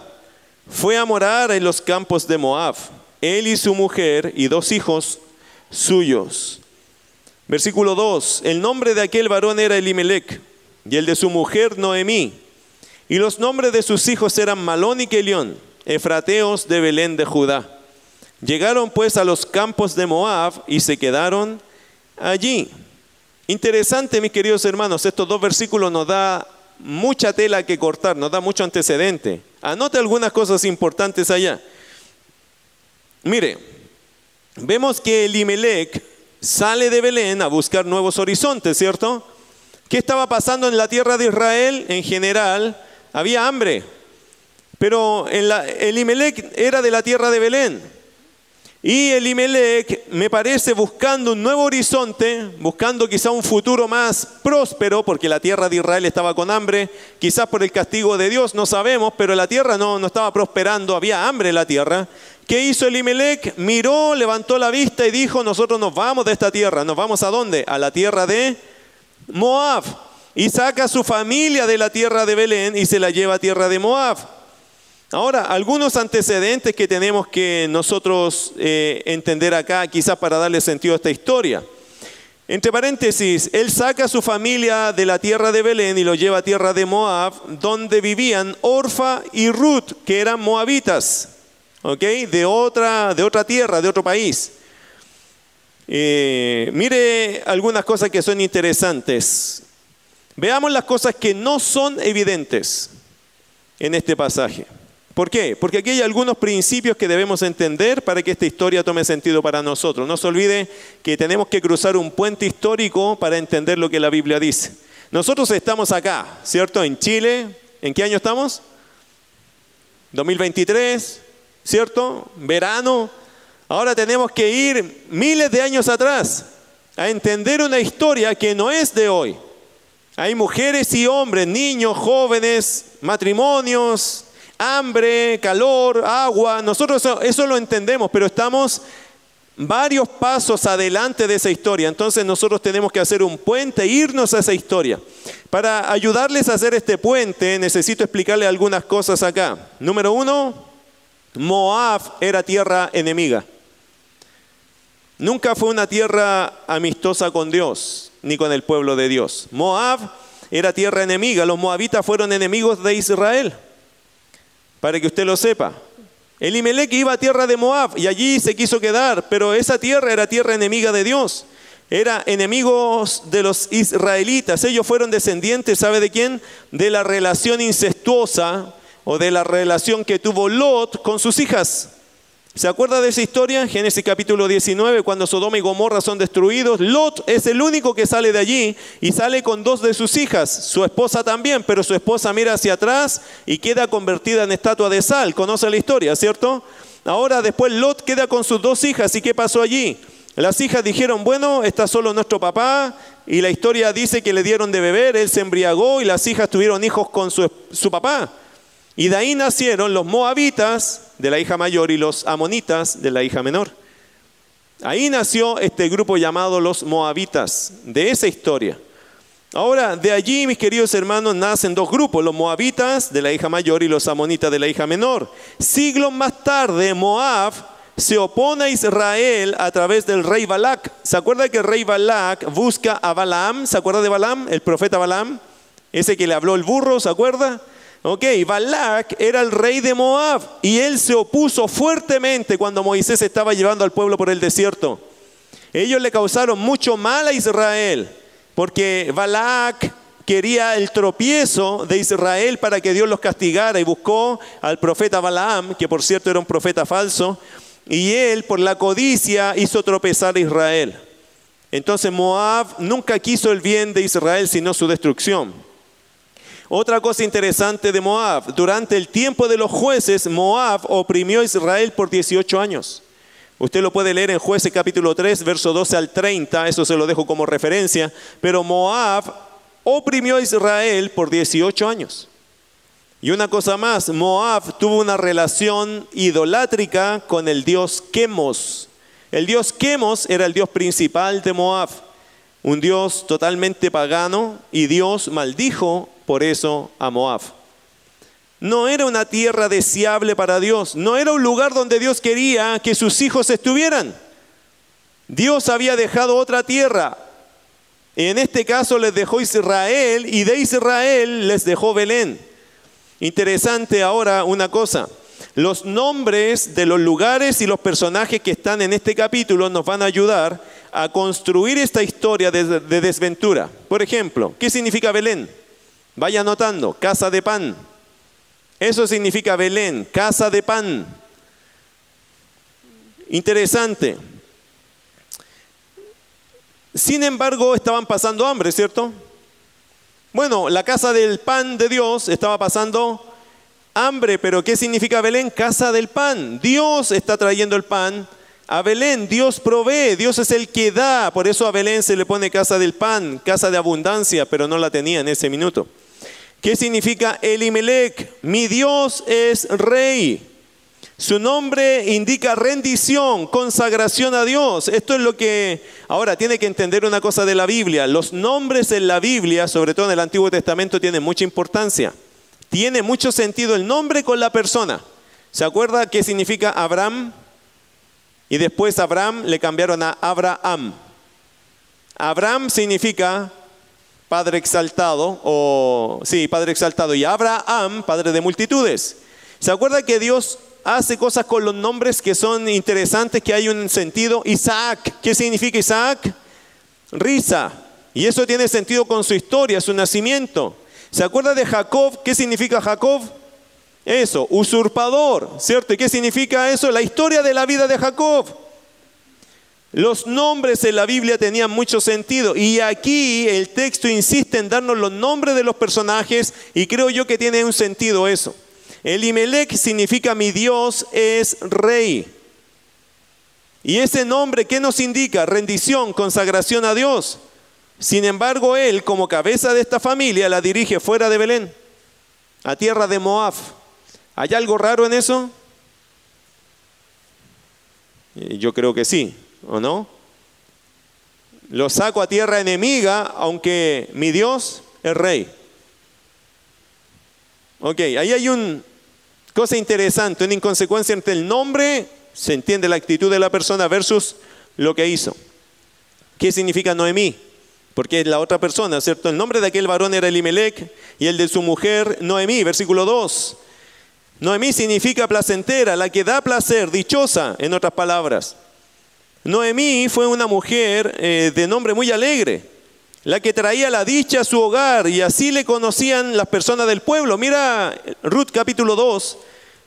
fue a morar en los campos de Moab, él y su mujer y dos hijos suyos. Versículo 2. El nombre de aquel varón era Elimelech y el de su mujer Noemí. Y los nombres de sus hijos eran Malón y Kelión, efrateos de Belén de Judá. Llegaron pues a los campos de Moab y se quedaron allí. Interesante, mis queridos hermanos, estos dos versículos nos da mucha tela que cortar, nos da mucho antecedente. Anote algunas cosas importantes allá. Mire, vemos que Elimelech sale de Belén a buscar nuevos horizontes, ¿cierto? ¿Qué estaba pasando en la tierra de Israel en general? Había hambre, pero Elimelech era de la tierra de Belén. Y Elimelech, me parece, buscando un nuevo horizonte, buscando quizá un futuro más próspero, porque la tierra de Israel estaba con hambre, quizás por el castigo de Dios, no sabemos, pero la tierra no, no estaba prosperando, había hambre en la tierra. ¿Qué hizo Elimelech? Miró, levantó la vista y dijo, nosotros nos vamos de esta tierra. ¿Nos vamos a dónde? A la tierra de Moab. Y saca a su familia de la tierra de Belén y se la lleva a tierra de Moab. Ahora, algunos antecedentes que tenemos que nosotros eh, entender acá, quizás para darle sentido a esta historia. Entre paréntesis, él saca a su familia de la tierra de Belén y lo lleva a tierra de Moab, donde vivían Orfa y Ruth, que eran moabitas. De otra, de otra tierra, de otro país. Eh, mire algunas cosas que son interesantes. Veamos las cosas que no son evidentes en este pasaje. ¿Por qué? Porque aquí hay algunos principios que debemos entender para que esta historia tome sentido para nosotros. No se olvide que tenemos que cruzar un puente histórico para entender lo que la Biblia dice. Nosotros estamos acá, ¿cierto? En Chile. ¿En qué año estamos? 2023, ¿cierto? Verano. Ahora tenemos que ir miles de años atrás a entender una historia que no es de hoy. Hay mujeres y hombres, niños, jóvenes, matrimonios, hambre, calor, agua. Nosotros eso, lo entendemos, pero estamos varios pasos adelante de esa historia. Entonces nosotros tenemos que hacer un puente, irnos a esa historia. Para ayudarles a hacer este puente, necesito explicarle algunas cosas acá. Número uno, Moab era tierra enemiga. Nunca fue una tierra amistosa con Dios, ni con el pueblo de Dios. Moab era tierra enemiga. Los moabitas fueron enemigos de Israel. Para que usted lo sepa. Elimelech iba a tierra de Moab y allí se quiso quedar, pero esa tierra era tierra enemiga de Dios. Era enemigos de los israelitas. Ellos fueron descendientes, ¿sabe de quién? De la relación incestuosa o de la relación que tuvo Lot con sus hijas. ¿Se acuerda de esa historia? Génesis capítulo 19, cuando Sodoma y Gomorra son destruidos. Lot es el único que sale de allí y sale con dos de sus hijas, su esposa también, pero su esposa mira hacia atrás y queda convertida en estatua de sal. ¿Conoce la historia, cierto? Ahora después Lot queda con sus dos hijas y ¿qué pasó allí? Las hijas dijeron, bueno, está solo nuestro papá y la historia dice que le dieron de beber, él se embriagó y las hijas tuvieron hijos con su, su papá. Y de ahí nacieron los moabitas de la hija mayor y los amonitas de la hija menor. Ahí nació este grupo llamado los moabitas, de esa historia. Ahora, de allí, mis queridos hermanos, nacen dos grupos, los moabitas de la hija mayor y los amonitas de la hija menor. Siglos más tarde, Moab se opone a Israel a través del rey Balak. ¿Se acuerda que el rey Balak busca a Balaam? ¿Se acuerda de Balaam, el profeta Balaam? Ese que le habló el burro, ¿se acuerda? Ok, Balak era el rey de Moab y él se opuso fuertemente cuando Moisés estaba llevando al pueblo por el desierto. Ellos le causaron mucho mal a Israel porque Balak quería el tropiezo de Israel para que Dios los castigara y buscó al profeta Balaam, que por cierto era un profeta falso, y él por la codicia hizo tropezar a Israel. Entonces Moab nunca quiso el bien de Israel sino su destrucción. Otra cosa interesante de Moab, durante el tiempo de los jueces, Moab oprimió a Israel por 18 años. Usted lo puede leer en Jueces capítulo 3, verso 12 al 30, eso se lo dejo como referencia, pero Moab oprimió a Israel por 18 años. Y una cosa más, Moab tuvo una relación idolátrica con el dios Quemos. El dios Quemos era el dios principal de Moab, un dios totalmente pagano, y Dios maldijo por eso a Moab. No era una tierra deseable para Dios, no era un lugar donde Dios quería que sus hijos estuvieran. Dios había dejado otra tierra. En este caso les dejó Israel y de Israel les dejó Belén. Interesante ahora una cosa. Los nombres de los lugares y los personajes que están en este capítulo nos van a ayudar a construir esta historia de, de desventura. Por ejemplo, ¿qué significa Belén? Vaya anotando, casa de pan. Eso significa Belén, casa de pan. Interesante. Sin embargo, estaban pasando hambre, ¿cierto? Bueno, la casa del pan de Dios estaba pasando hambre, pero ¿qué significa Belén? Casa del pan. Dios está trayendo el pan a Belén. Dios provee, Dios es el que da. Por eso a Belén se le pone casa del pan, casa de abundancia, pero no la tenía en ese minuto. ¿Qué significa Elimelech? Mi Dios es rey. Su nombre indica rendición, consagración a Dios. Esto es lo que ahora tiene que entender una cosa de la Biblia. Los nombres en la Biblia, sobre todo en el Antiguo Testamento, tienen mucha importancia. Tiene mucho sentido el nombre con la persona. ¿Se acuerda qué significa Abraham? Y después Abraham le cambiaron a Abraham. Abraham significa Padre exaltado, o sí, Padre exaltado, y Abraham, Padre de multitudes. ¿Se acuerda que Dios hace cosas con los nombres que son interesantes, que hay un sentido? Isaac, ¿qué significa Isaac? Risa. Y eso tiene sentido con su historia, su nacimiento. ¿Se acuerda de Jacob? ¿Qué significa Jacob? Eso, usurpador, ¿cierto? ¿Y qué significa eso? La historia de la vida de Jacob. Los nombres en la Biblia tenían mucho sentido y aquí el texto insiste en darnos los nombres de los personajes y creo yo que tiene un sentido eso. Elimelech significa mi Dios es rey. Y ese nombre, ¿qué nos indica? Rendición, consagración a Dios. Sin embargo, él, como cabeza de esta familia, la dirige fuera de Belén, a tierra de Moab. ¿Hay algo raro en eso? Yo creo que sí, ¿o no? Lo saco a tierra enemiga, aunque mi Dios es rey. Ok, ahí hay una cosa interesante, una inconsecuencia entre el nombre, se entiende la actitud de la persona, versus lo que hizo. ¿Qué significa Noemí? Porque es la otra persona, ¿cierto? El nombre de aquel varón era Elimelech y el de su mujer Noemí, versículo 2. Noemí significa placentera, la que da placer, dichosa, en otras palabras. Noemí fue una mujer eh, de nombre muy alegre, la que traía la dicha a su hogar y así le conocían las personas del pueblo. Mira Ruth capítulo 2,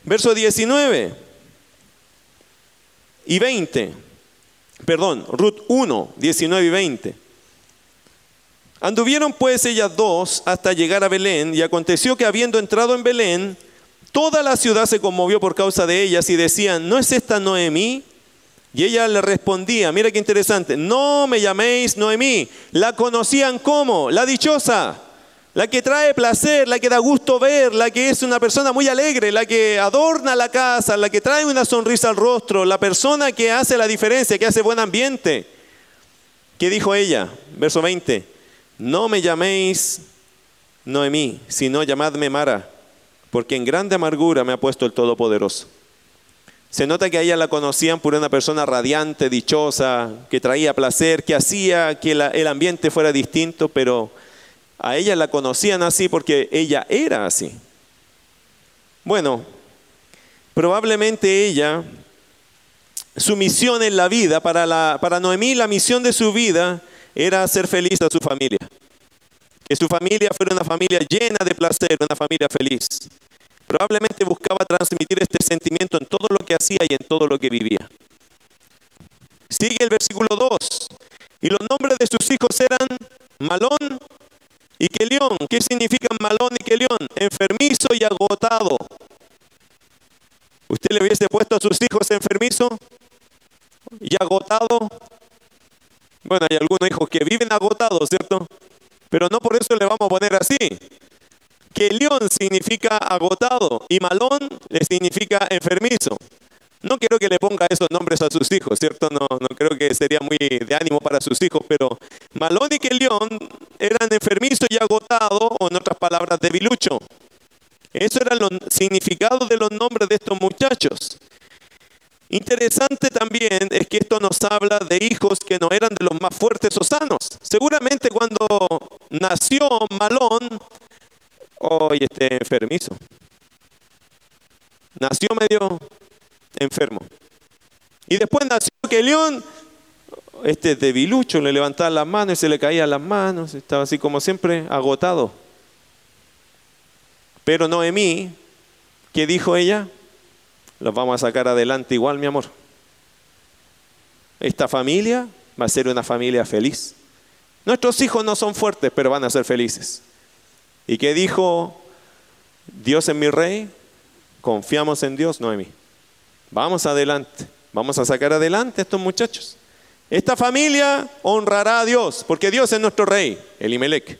verso 19 y 20. Perdón, Ruth 1, 19 y 20. Anduvieron pues ellas dos hasta llegar a Belén y aconteció que habiendo entrado en Belén, Toda la ciudad se conmovió por causa de ellas y decían, ¿no es esta Noemí? Y ella le respondía, mira qué interesante, no me llaméis Noemí. La conocían como la dichosa, la que trae placer, la que da gusto ver, la que es una persona muy alegre, la que adorna la casa, la que trae una sonrisa al rostro, la persona que hace la diferencia, que hace buen ambiente. ¿Qué dijo ella? Verso 20, no me llaméis Noemí, sino llamadme Mara porque en grande amargura me ha puesto el Todopoderoso. Se nota que a ella la conocían por una persona radiante, dichosa, que traía placer, que hacía que el ambiente fuera distinto, pero a ella la conocían así porque ella era así. Bueno, probablemente ella, su misión en la vida, para, la, para Noemí la misión de su vida era hacer feliz a su familia. Que su familia fuera una familia llena de placer, una familia feliz. Probablemente buscaba transmitir este sentimiento en todo lo que hacía y en todo lo que vivía. Sigue el versículo 2. Y los nombres de sus hijos eran Malón y Kelión. ¿Qué significan Malón y Kelión? Enfermizo y agotado. ¿Usted le hubiese puesto a sus hijos enfermizo y agotado? Bueno, hay algunos hijos que viven agotados, ¿cierto? Pero no por eso le vamos a poner así que león significa agotado y malón le significa enfermizo. No quiero que le ponga esos nombres a sus hijos, ¿cierto? No, no creo que sería muy de ánimo para sus hijos, pero Malón y Kelión eran enfermizo y agotado, o en otras palabras, debilucho. Eso era el significado de los nombres de estos muchachos. Interesante también es que esto nos habla de hijos que no eran de los más fuertes o sanos. Seguramente cuando nació Malón, hoy esté enfermizo. Nació medio enfermo. Y después nació que León, este debilucho, le levantaba las manos y se le caían las manos, estaba así como siempre agotado. Pero Noemí, ¿qué dijo ella? Los vamos a sacar adelante igual, mi amor. Esta familia va a ser una familia feliz. Nuestros hijos no son fuertes, pero van a ser felices. ¿Y qué dijo Dios en mi rey? Confiamos en Dios, Noemí. Vamos adelante, vamos a sacar adelante a estos muchachos. Esta familia honrará a Dios, porque Dios es nuestro rey, Elimelech.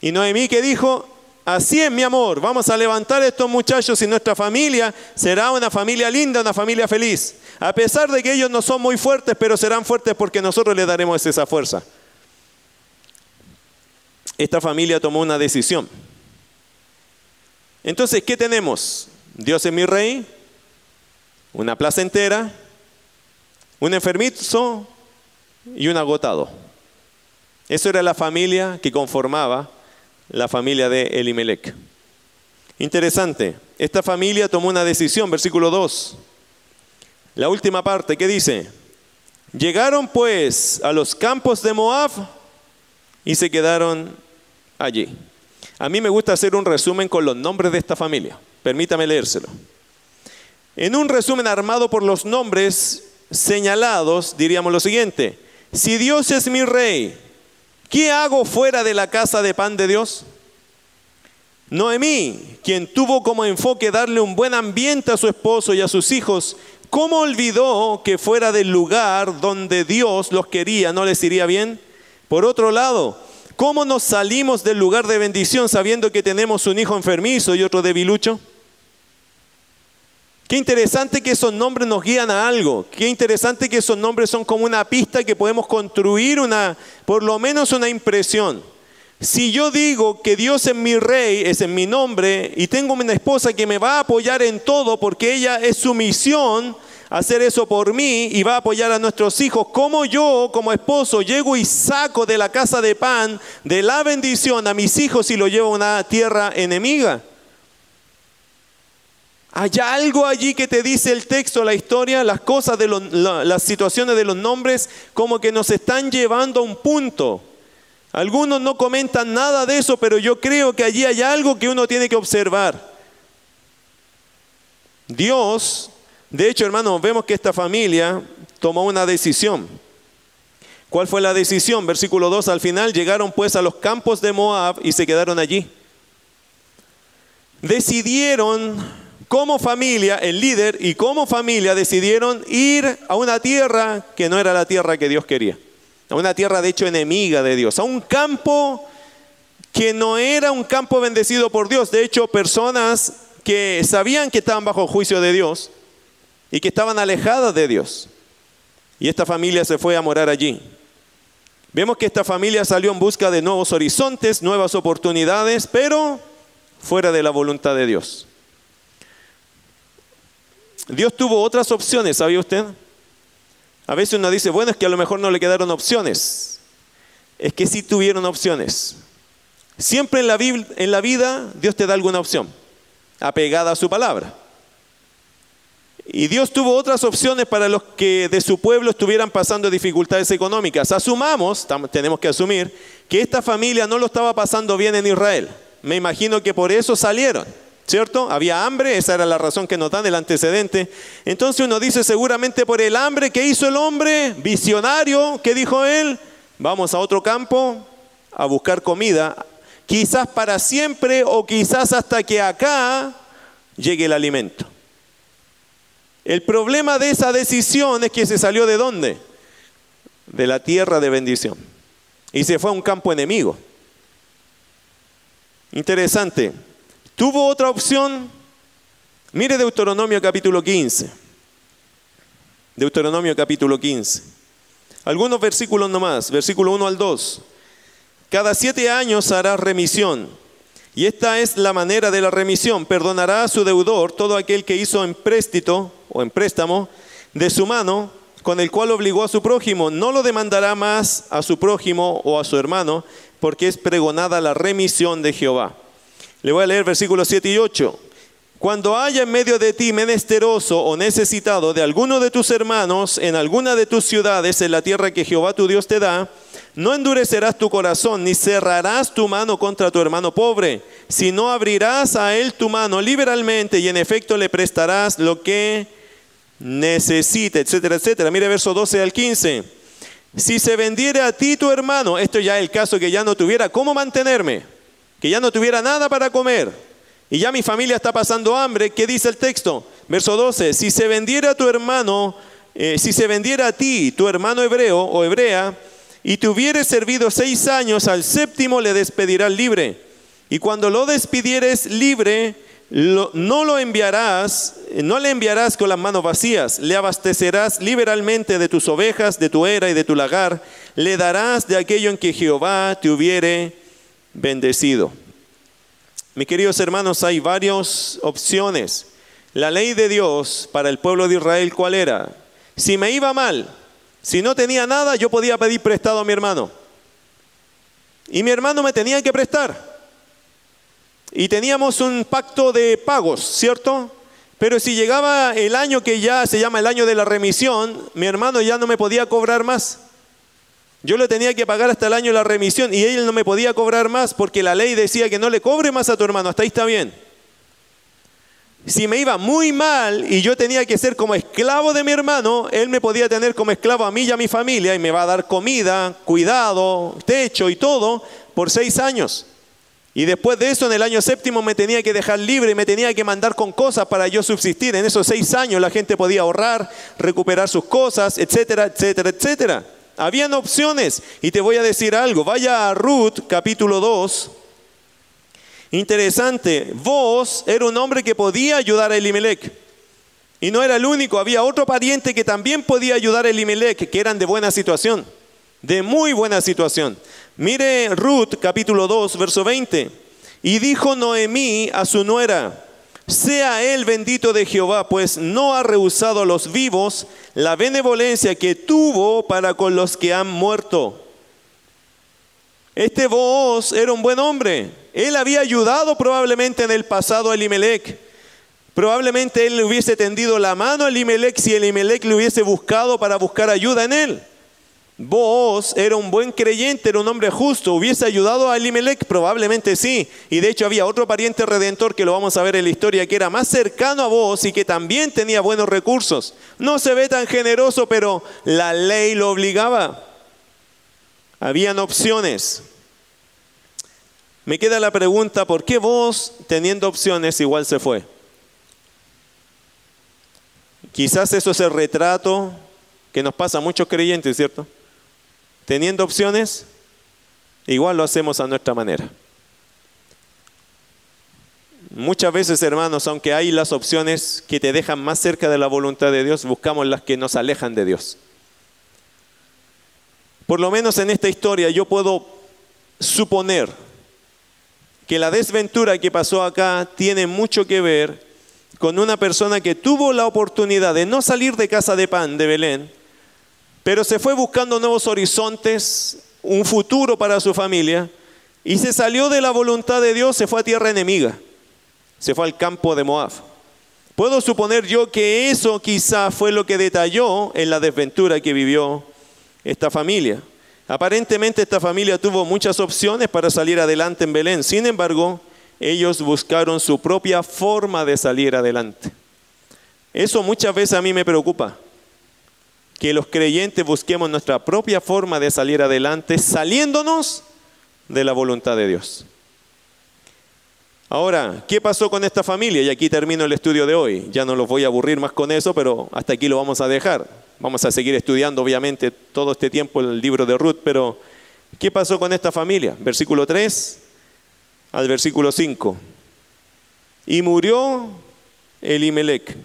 Y Noemí que dijo, así es mi amor, vamos a levantar a estos muchachos y nuestra familia será una familia linda, una familia feliz. A pesar de que ellos no son muy fuertes, pero serán fuertes porque nosotros les daremos esa fuerza esta familia tomó una decisión. Entonces, ¿qué tenemos? Dios es mi rey, una plaza entera, un enfermizo y un agotado. Eso era la familia que conformaba la familia de Elimelech. Interesante, esta familia tomó una decisión, versículo 2. La última parte, ¿qué dice? Llegaron pues a los campos de Moab y se quedaron allí. A mí me gusta hacer un resumen con los nombres de esta familia. Permítame leérselo. En un resumen armado por los nombres, señalados, diríamos lo siguiente, si Dios es mi rey, ¿qué hago fuera de la casa de pan de Dios? Noemí, quien tuvo como enfoque darle un buen ambiente a su esposo y a sus hijos, ¿cómo olvidó que fuera del lugar donde Dios los quería no les iría bien? Por otro lado, ¿cómo nos salimos del lugar de bendición sabiendo que tenemos un hijo enfermizo y otro debilucho? Qué interesante que esos nombres nos guían a algo. Qué interesante que esos nombres son como una pista que podemos construir una, por lo menos una impresión. Si yo digo que Dios es mi rey, es en mi nombre, y tengo una esposa que me va a apoyar en todo porque ella es su misión hacer eso por mí y va a apoyar a nuestros hijos, como yo como esposo llego y saco de la casa de pan, de la bendición a mis hijos y lo llevo a una tierra enemiga? Hay algo allí que te dice el texto, la historia, las cosas de las situaciones de los nombres, como que nos están llevando a un punto. Algunos no comentan nada de eso, pero yo creo que allí hay algo que uno tiene que observar. Dios, de hecho, hermanos, vemos que esta familia tomó una decisión. ¿Cuál fue la decisión? Versículo 2 al final, llegaron pues a los campos de Moab y se quedaron allí. Decidieron como familia, el líder y como familia decidieron ir a una tierra que no era la tierra que Dios quería. A una tierra de hecho enemiga de Dios. A un campo que no era un campo bendecido por Dios. De hecho, personas que sabían que estaban bajo juicio de Dios y que estaban alejadas de Dios. Y esta familia se fue a morar allí. Vemos que esta familia salió en busca de nuevos horizontes, nuevas oportunidades, pero fuera de la voluntad de Dios. Dios tuvo otras opciones, ¿sabía usted? A veces uno dice, bueno, es que a lo mejor no le quedaron opciones. Es que sí tuvieron opciones. Siempre en la, en la vida Dios te da alguna opción, apegada a su palabra. Y Dios tuvo otras opciones para los que de su pueblo estuvieran pasando dificultades económicas. Asumamos, tenemos que asumir, que esta familia no lo estaba pasando bien en Israel. Me imagino que por eso salieron. ¿Cierto? Había hambre, esa era la razón que nos dan el antecedente. Entonces uno dice seguramente por el hambre que hizo el hombre, visionario, que dijo él, vamos a otro campo a buscar comida, quizás para siempre o quizás hasta que acá llegue el alimento. El problema de esa decisión es que se salió de dónde? De la tierra de bendición. Y se fue a un campo enemigo. Interesante. ¿Tuvo otra opción? Mire Deuteronomio capítulo 15. Deuteronomio capítulo 15. Algunos versículos nomás, versículo 1 al 2. Cada siete años hará remisión. Y esta es la manera de la remisión. Perdonará a su deudor todo aquel que hizo empréstito o en préstamo de su mano, con el cual obligó a su prójimo. No lo demandará más a su prójimo o a su hermano, porque es pregonada la remisión de Jehová. Le voy a leer versículos 7 y 8. Cuando haya en medio de ti menesteroso o necesitado de alguno de tus hermanos en alguna de tus ciudades en la tierra que Jehová tu Dios te da, no endurecerás tu corazón ni cerrarás tu mano contra tu hermano pobre, sino abrirás a él tu mano liberalmente y en efecto le prestarás lo que necesite, etcétera, etcétera. Mire verso 12 al 15. Si se vendiere a ti tu hermano, esto ya es el caso que ya no tuviera cómo mantenerme que ya no tuviera nada para comer y ya mi familia está pasando hambre, ¿qué dice el texto? Verso 12, si se vendiera a tu hermano, eh, si se vendiera a ti, tu hermano hebreo o hebrea, y te hubieres servido seis años, al séptimo le despedirás libre. Y cuando lo despidieres libre, no lo enviarás, no le enviarás con las manos vacías, le abastecerás liberalmente de tus ovejas, de tu era y de tu lagar, le darás de aquello en que Jehová te hubiere bendecido. Mis queridos hermanos, hay varias opciones. La ley de Dios para el pueblo de Israel, ¿cuál era? Si me iba mal, si no tenía nada, yo podía pedir prestado a mi hermano. Y mi hermano me tenía que prestar. Y teníamos un pacto de pagos, ¿cierto? Pero si llegaba el año que ya se llama el año de la remisión, mi hermano ya no me podía cobrar más. Yo le tenía que pagar hasta el año la remisión y él no me podía cobrar más porque la ley decía que no le cobre más a tu hermano. Hasta ahí está bien. si me iba muy mal y yo tenía que ser como esclavo de mi hermano, él me podía tener como esclavo a mí y a mi familia y me va a dar comida, cuidado, techo y todo por seis años. Y después de eso, en el año séptimo, me tenía que dejar libre me tenía que mandar con cosas para yo subsistir. En esos seis años la gente podía ahorrar, recuperar sus cosas, etcétera, etcétera, etcétera. Habían opciones. Y te voy a decir algo. Vaya a Ruth, capítulo 2. Interesante. Vos era un hombre que podía ayudar a Elimelech. Y no era el único. Había otro pariente que también podía ayudar a Elimelech, que eran de buena situación. De muy buena situación. Mire Ruth capítulo 2, verso 20. Y dijo Noemí a su nuera, sea él bendito de Jehová, pues no ha rehusado a los vivos la benevolencia que tuvo para con los que han muerto. Este Boaz era un buen hombre. Él había ayudado probablemente en el pasado a Elimelech. Probablemente él le hubiese tendido la mano a Elimelech si Elimelech le hubiese buscado para buscar ayuda en él. Vos era un buen creyente, era un hombre justo, hubiese ayudado a Elimelech, probablemente sí. Y de hecho había otro pariente redentor que lo vamos a ver en la historia, que era más cercano a vos y que también tenía buenos recursos. No se ve tan generoso, pero la ley lo obligaba. Habían opciones. Me queda la pregunta, ¿por qué vos, teniendo opciones, igual se fue? Quizás eso es el retrato que nos pasa a muchos creyentes, ¿cierto? Teniendo opciones, igual lo hacemos a nuestra manera. Muchas veces, hermanos, aunque hay las opciones que te dejan más cerca de la voluntad de Dios, buscamos las que nos alejan de Dios. Por lo menos en esta historia yo puedo suponer que la desventura que pasó acá tiene mucho que ver con una persona que tuvo la oportunidad de no salir de casa de pan de Belén, pero se fue buscando nuevos horizontes, un futuro para su familia, y se salió de la voluntad de Dios, se fue a tierra enemiga, se fue al campo de Moab. Puedo suponer yo que eso quizá fue lo que detalló en la desventura que vivió esta familia. Aparentemente esta familia tuvo muchas opciones para salir adelante en Belén, sin embargo, ellos buscaron su propia forma de salir adelante. Eso muchas veces a mí me preocupa que los creyentes busquemos nuestra propia forma de salir adelante saliéndonos de la voluntad de Dios. Ahora, ¿qué pasó con esta familia? Y aquí termino el estudio de hoy. Ya no los voy a aburrir más con eso, pero hasta aquí lo vamos a dejar. Vamos a seguir estudiando, obviamente, todo este tiempo el libro de Ruth, pero ¿qué pasó con esta familia? Versículo 3 al versículo 5. Y murió Elimelech,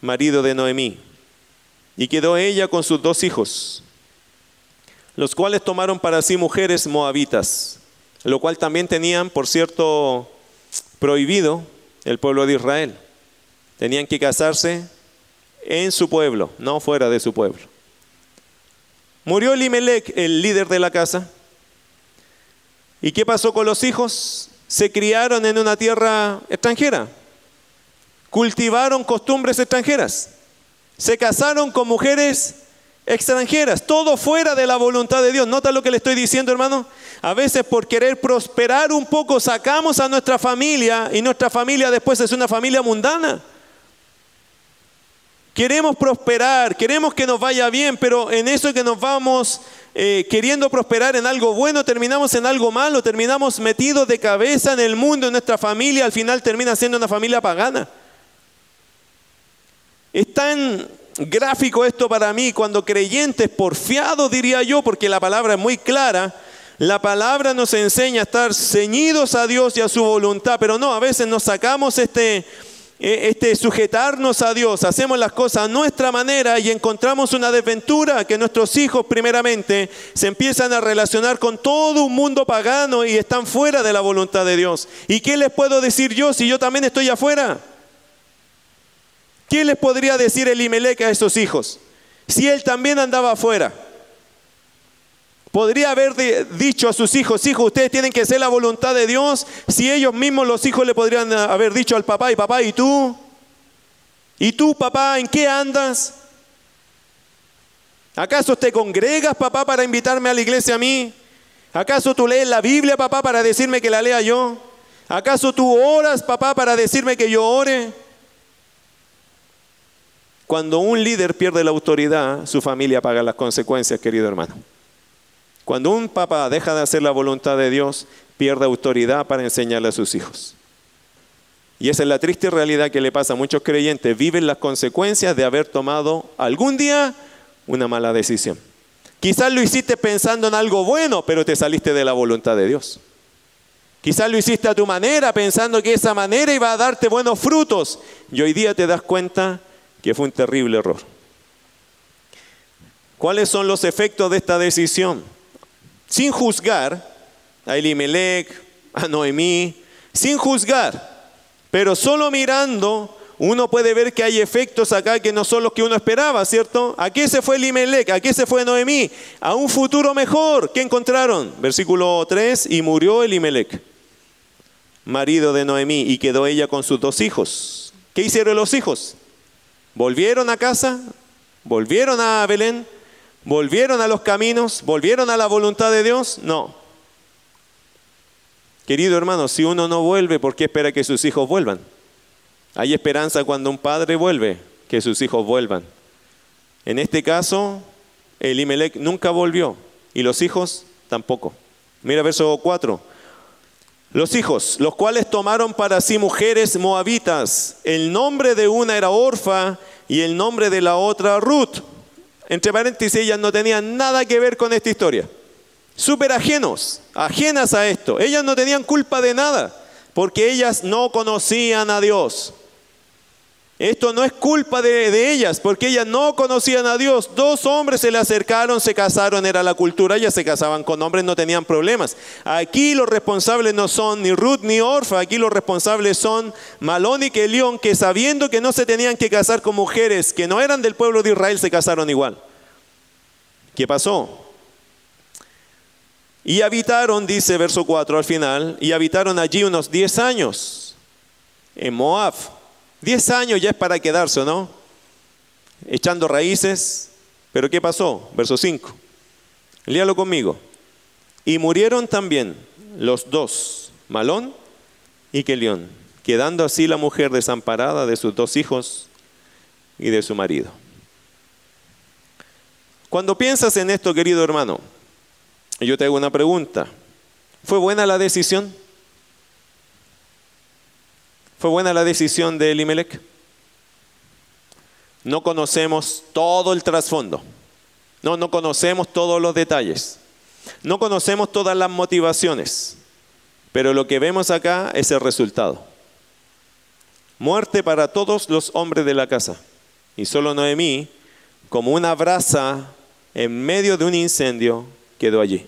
marido de Noemí y quedó ella con sus dos hijos, los cuales tomaron para sí mujeres moabitas, lo cual también tenían, por cierto, prohibido el pueblo de Israel. Tenían que casarse en su pueblo, no fuera de su pueblo. Murió Elimelech, el líder de la casa. ¿Y qué pasó con los hijos? Se criaron en una tierra extranjera. Cultivaron costumbres extranjeras se casaron con mujeres extranjeras, todo fuera de la voluntad de Dios. ¿Nota lo que le estoy diciendo, hermano? A veces por querer prosperar un poco sacamos a nuestra familia y nuestra familia después es una familia mundana. Queremos prosperar, queremos que nos vaya bien, pero en eso que nos vamos eh, queriendo prosperar en algo bueno, terminamos en algo malo, terminamos metidos de cabeza en el mundo, en nuestra familia, al final termina siendo una familia pagana. Es tan gráfico esto para mí cuando creyentes porfiados, diría yo, porque la palabra es muy clara. La palabra nos enseña a estar ceñidos a Dios y a su voluntad, pero no, a veces nos sacamos este, e, este sujetarnos a Dios, hacemos las cosas a nuestra manera y encontramos una desventura que nuestros hijos primeramente se empiezan a relacionar con todo un mundo pagano y están fuera de la voluntad de Dios. ¿Y qué les puedo decir yo si yo también estoy afuera? ¿Qué les podría decir Elimelech a esos hijos? Si él también andaba afuera. Podría haber dicho a sus hijos, hijos, ustedes tienen que hacer la voluntad de Dios. Si ellos mismos, los hijos, le podrían haber dicho al papá, y papá, ¿y tú? ¿Y tú, papá, en qué andas? ¿Acaso te congregas, papá, para invitarme a la iglesia a mí? ¿Acaso tú lees la Biblia, papá, para decirme que la lea yo? ¿Acaso tú oras, papá, para decirme que yo ore? Cuando un líder pierde la autoridad, su familia paga las consecuencias, querido hermano. Cuando un papá deja de hacer la voluntad de Dios, pierde autoridad para enseñarle a sus hijos. Y esa es la triste realidad que le pasa a muchos creyentes. Viven las consecuencias de haber tomado algún día una mala decisión. Quizás lo hiciste pensando en algo bueno, pero te saliste de la voluntad de Dios. Quizás lo hiciste a tu manera, pensando que esa manera iba a darte buenos frutos. Y hoy día te das cuenta que fue un terrible error. ¿Cuáles son los efectos de esta decisión? Sin juzgar a Elimelech, a Noemí, sin juzgar, pero solo mirando uno puede ver que hay efectos acá que no son los que uno esperaba, ¿cierto? ¿A qué se fue Elimelech? ¿A qué se fue Noemí? A un futuro mejor. ¿Qué encontraron? Versículo 3, y murió Elimelech, marido de Noemí, y quedó ella con sus dos hijos. ¿Qué hicieron los hijos? ¿Volvieron a casa? ¿Volvieron a Belén? ¿Volvieron a los caminos? ¿Volvieron a la voluntad de Dios? No. Querido hermano, si uno no vuelve, ¿por qué espera que sus hijos vuelvan? Hay esperanza cuando un padre vuelve, que sus hijos vuelvan. En este caso, Elimelech nunca volvió y los hijos tampoco. Mira verso 4. Los hijos, los cuales tomaron para sí mujeres moabitas, el nombre de una era Orfa y el nombre de la otra Ruth. Entre paréntesis, ellas no tenían nada que ver con esta historia. Súper ajenos, ajenas a esto. Ellas no tenían culpa de nada, porque ellas no conocían a Dios. Esto no es culpa de, ellas, porque ellas no conocían a Dios. Dos hombres se le acercaron, se casaron, era la cultura, ellas se casaban con hombres, no tenían problemas. Aquí los responsables no son ni Ruth ni Orfa, aquí los responsables son Malón y Kelión, que sabiendo que no se tenían que casar con mujeres que no eran del pueblo de Israel, se casaron igual. ¿Qué pasó? Y habitaron, dice verso 4 al final, y habitaron allí unos 10 años en Moab. Diez años ya es para quedarse, ¿no? Echando raíces. Pero ¿qué pasó? Verso 5. Líalo conmigo. Y murieron también los dos, Malón y Kelión, quedando así la mujer desamparada de sus dos hijos y de su marido. Cuando piensas en esto, querido hermano, yo te hago una pregunta. ¿Fue buena la decisión? ¿Fue buena la decisión de Elimelech? No conocemos todo el trasfondo. No, no conocemos todos los detalles. No conocemos todas las motivaciones. Pero lo que vemos acá es el resultado. Muerte para todos los hombres de la casa. Y solo Noemí, como una brasa en medio de un incendio, quedó allí.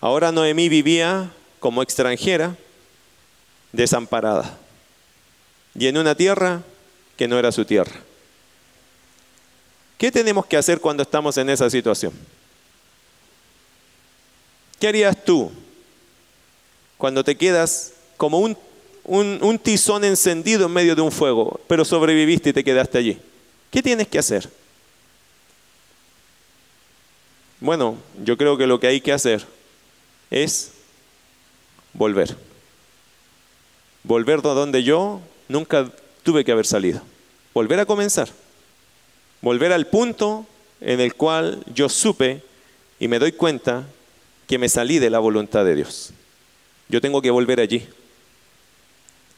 Ahora Noemí vivía como extranjera desamparada y en una tierra que no era su tierra. ¿Qué tenemos que hacer cuando estamos en esa situación? ¿Qué harías tú cuando te quedas como un, un, tizón encendido en medio de un fuego, pero sobreviviste y te quedaste allí? ¿Qué tienes que hacer? Bueno, yo creo que lo que hay que hacer es volver volver a donde yo nunca tuve que haber salido. Volver a comenzar. Volver al punto en el cual yo supe y me doy cuenta que me salí de la voluntad de Dios. Yo tengo que volver allí.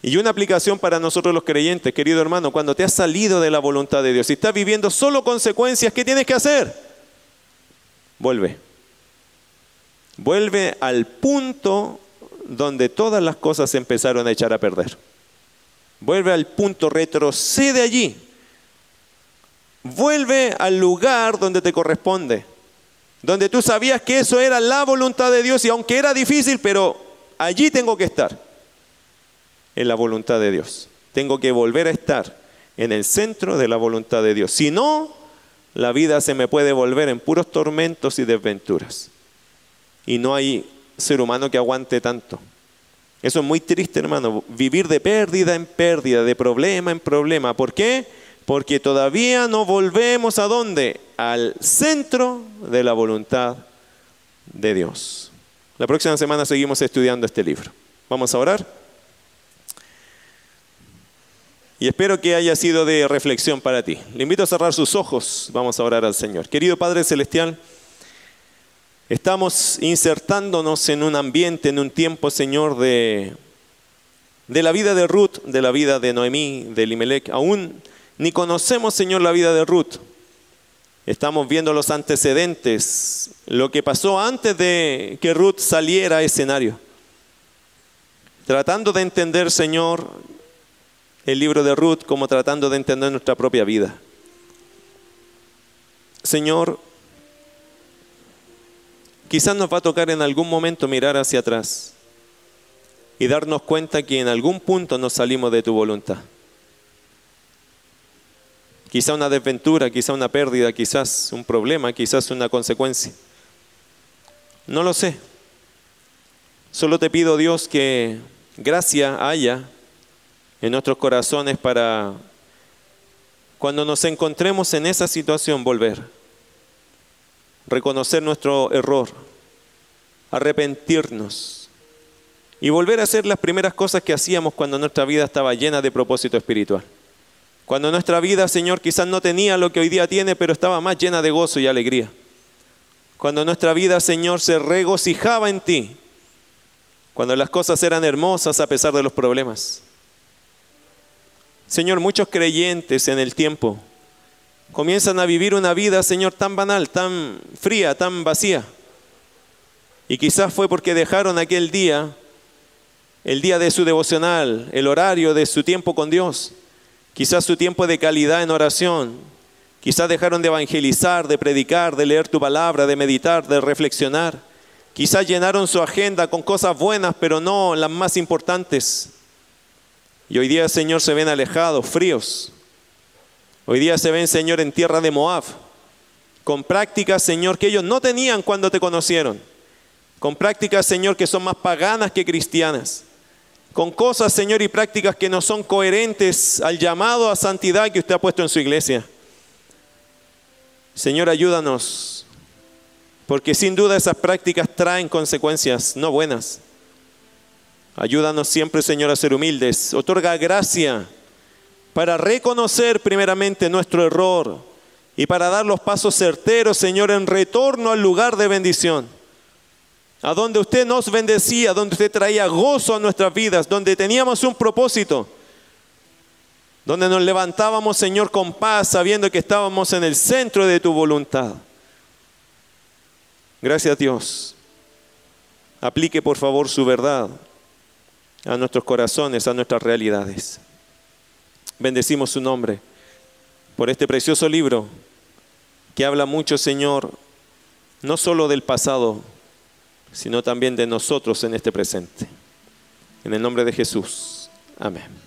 Y una aplicación para nosotros los creyentes, querido hermano, cuando te has salido de la voluntad de Dios y estás viviendo solo consecuencias, ¿qué tienes que hacer? Vuelve. Vuelve al punto donde todas las cosas se empezaron a echar a perder. Vuelve al punto, retrocede allí. Vuelve al lugar donde te corresponde, donde tú sabías que eso era la voluntad de Dios y aunque era difícil, pero allí tengo que estar, en la voluntad de Dios. Tengo que volver a estar en el centro de la voluntad de Dios. Si no, la vida se me puede volver en puros tormentos y desventuras. Y no hay ser humano que aguante tanto. Eso es muy triste, hermano. Vivir de pérdida en pérdida, de problema en problema. ¿Por qué? Porque todavía no volvemos a dónde? Al centro de la voluntad de Dios. La próxima semana seguimos estudiando este libro. Vamos a orar. Y espero que haya sido de reflexión para ti. Le invito a cerrar sus ojos. Vamos a orar al Señor. Querido Padre Celestial, estamos insertándonos en un ambiente, en un tiempo, Señor, de, de la vida de Ruth, de la vida de Noemí, de Limelec. Aún ni conocemos, Señor, la vida de Ruth. Estamos viendo los antecedentes, lo que pasó antes de que Ruth saliera a escenario. Tratando de entender, Señor, el libro de Ruth como tratando de entender nuestra propia vida. Señor, quizás nos va a tocar en algún momento mirar hacia atrás y darnos cuenta que en algún punto nos salimos de tu voluntad quizá una desventura, quizá una pérdida, quizás un problema, quizás una consecuencia. No lo sé. Solo te pido, Dios, que gracia haya en nuestros corazones para cuando nos encontremos en esa situación volver, reconocer nuestro error, arrepentirnos y volver a hacer las primeras cosas que hacíamos cuando nuestra vida estaba llena de propósito espiritual. Cuando nuestra vida, Señor, quizás no tenía lo que hoy día tiene, pero estaba más llena de gozo y alegría. Cuando nuestra vida, Señor, se regocijaba en ti. Cuando las cosas eran hermosas a pesar de los problemas. Señor, muchos creyentes en el tiempo comienzan a vivir una vida, Señor, tan banal, tan fría, tan vacía. Y quizás fue porque dejaron aquel día, el día de su devocional, el horario de su tiempo con Dios quizás su tiempo de calidad en oración, quizás dejaron de evangelizar, de predicar, de leer tu palabra, de meditar, de reflexionar, quizás llenaron su agenda con cosas buenas, pero no las más importantes. Y hoy día, Señor, se ven alejados, fríos. Hoy día se ven, Señor, en tierra de Moab, con prácticas, Señor, que ellos no tenían cuando te conocieron, con prácticas, Señor, que son más paganas que cristianas con cosas, Señor, y prácticas que no son coherentes al llamado a santidad que usted ha puesto en su iglesia. Señor, ayúdanos, porque sin duda esas prácticas traen consecuencias no buenas. Ayúdanos siempre, Señor, a ser humildes. Otorga gracia para reconocer primeramente nuestro error y para dar los pasos certeros, Señor, en retorno al lugar de bendición a donde usted nos bendecía, donde usted traía gozo a nuestras vidas, donde teníamos un propósito, donde nos levantábamos, Señor, con paz, sabiendo que estábamos en el centro de tu voluntad. Gracias Dios. Aplique por favor su verdad a nuestros corazones, a nuestras realidades. Bendecimos su nombre por este precioso libro que habla mucho, Señor, no solo del pasado, sino también de nosotros en este presente. En el nombre de Jesús. Amén.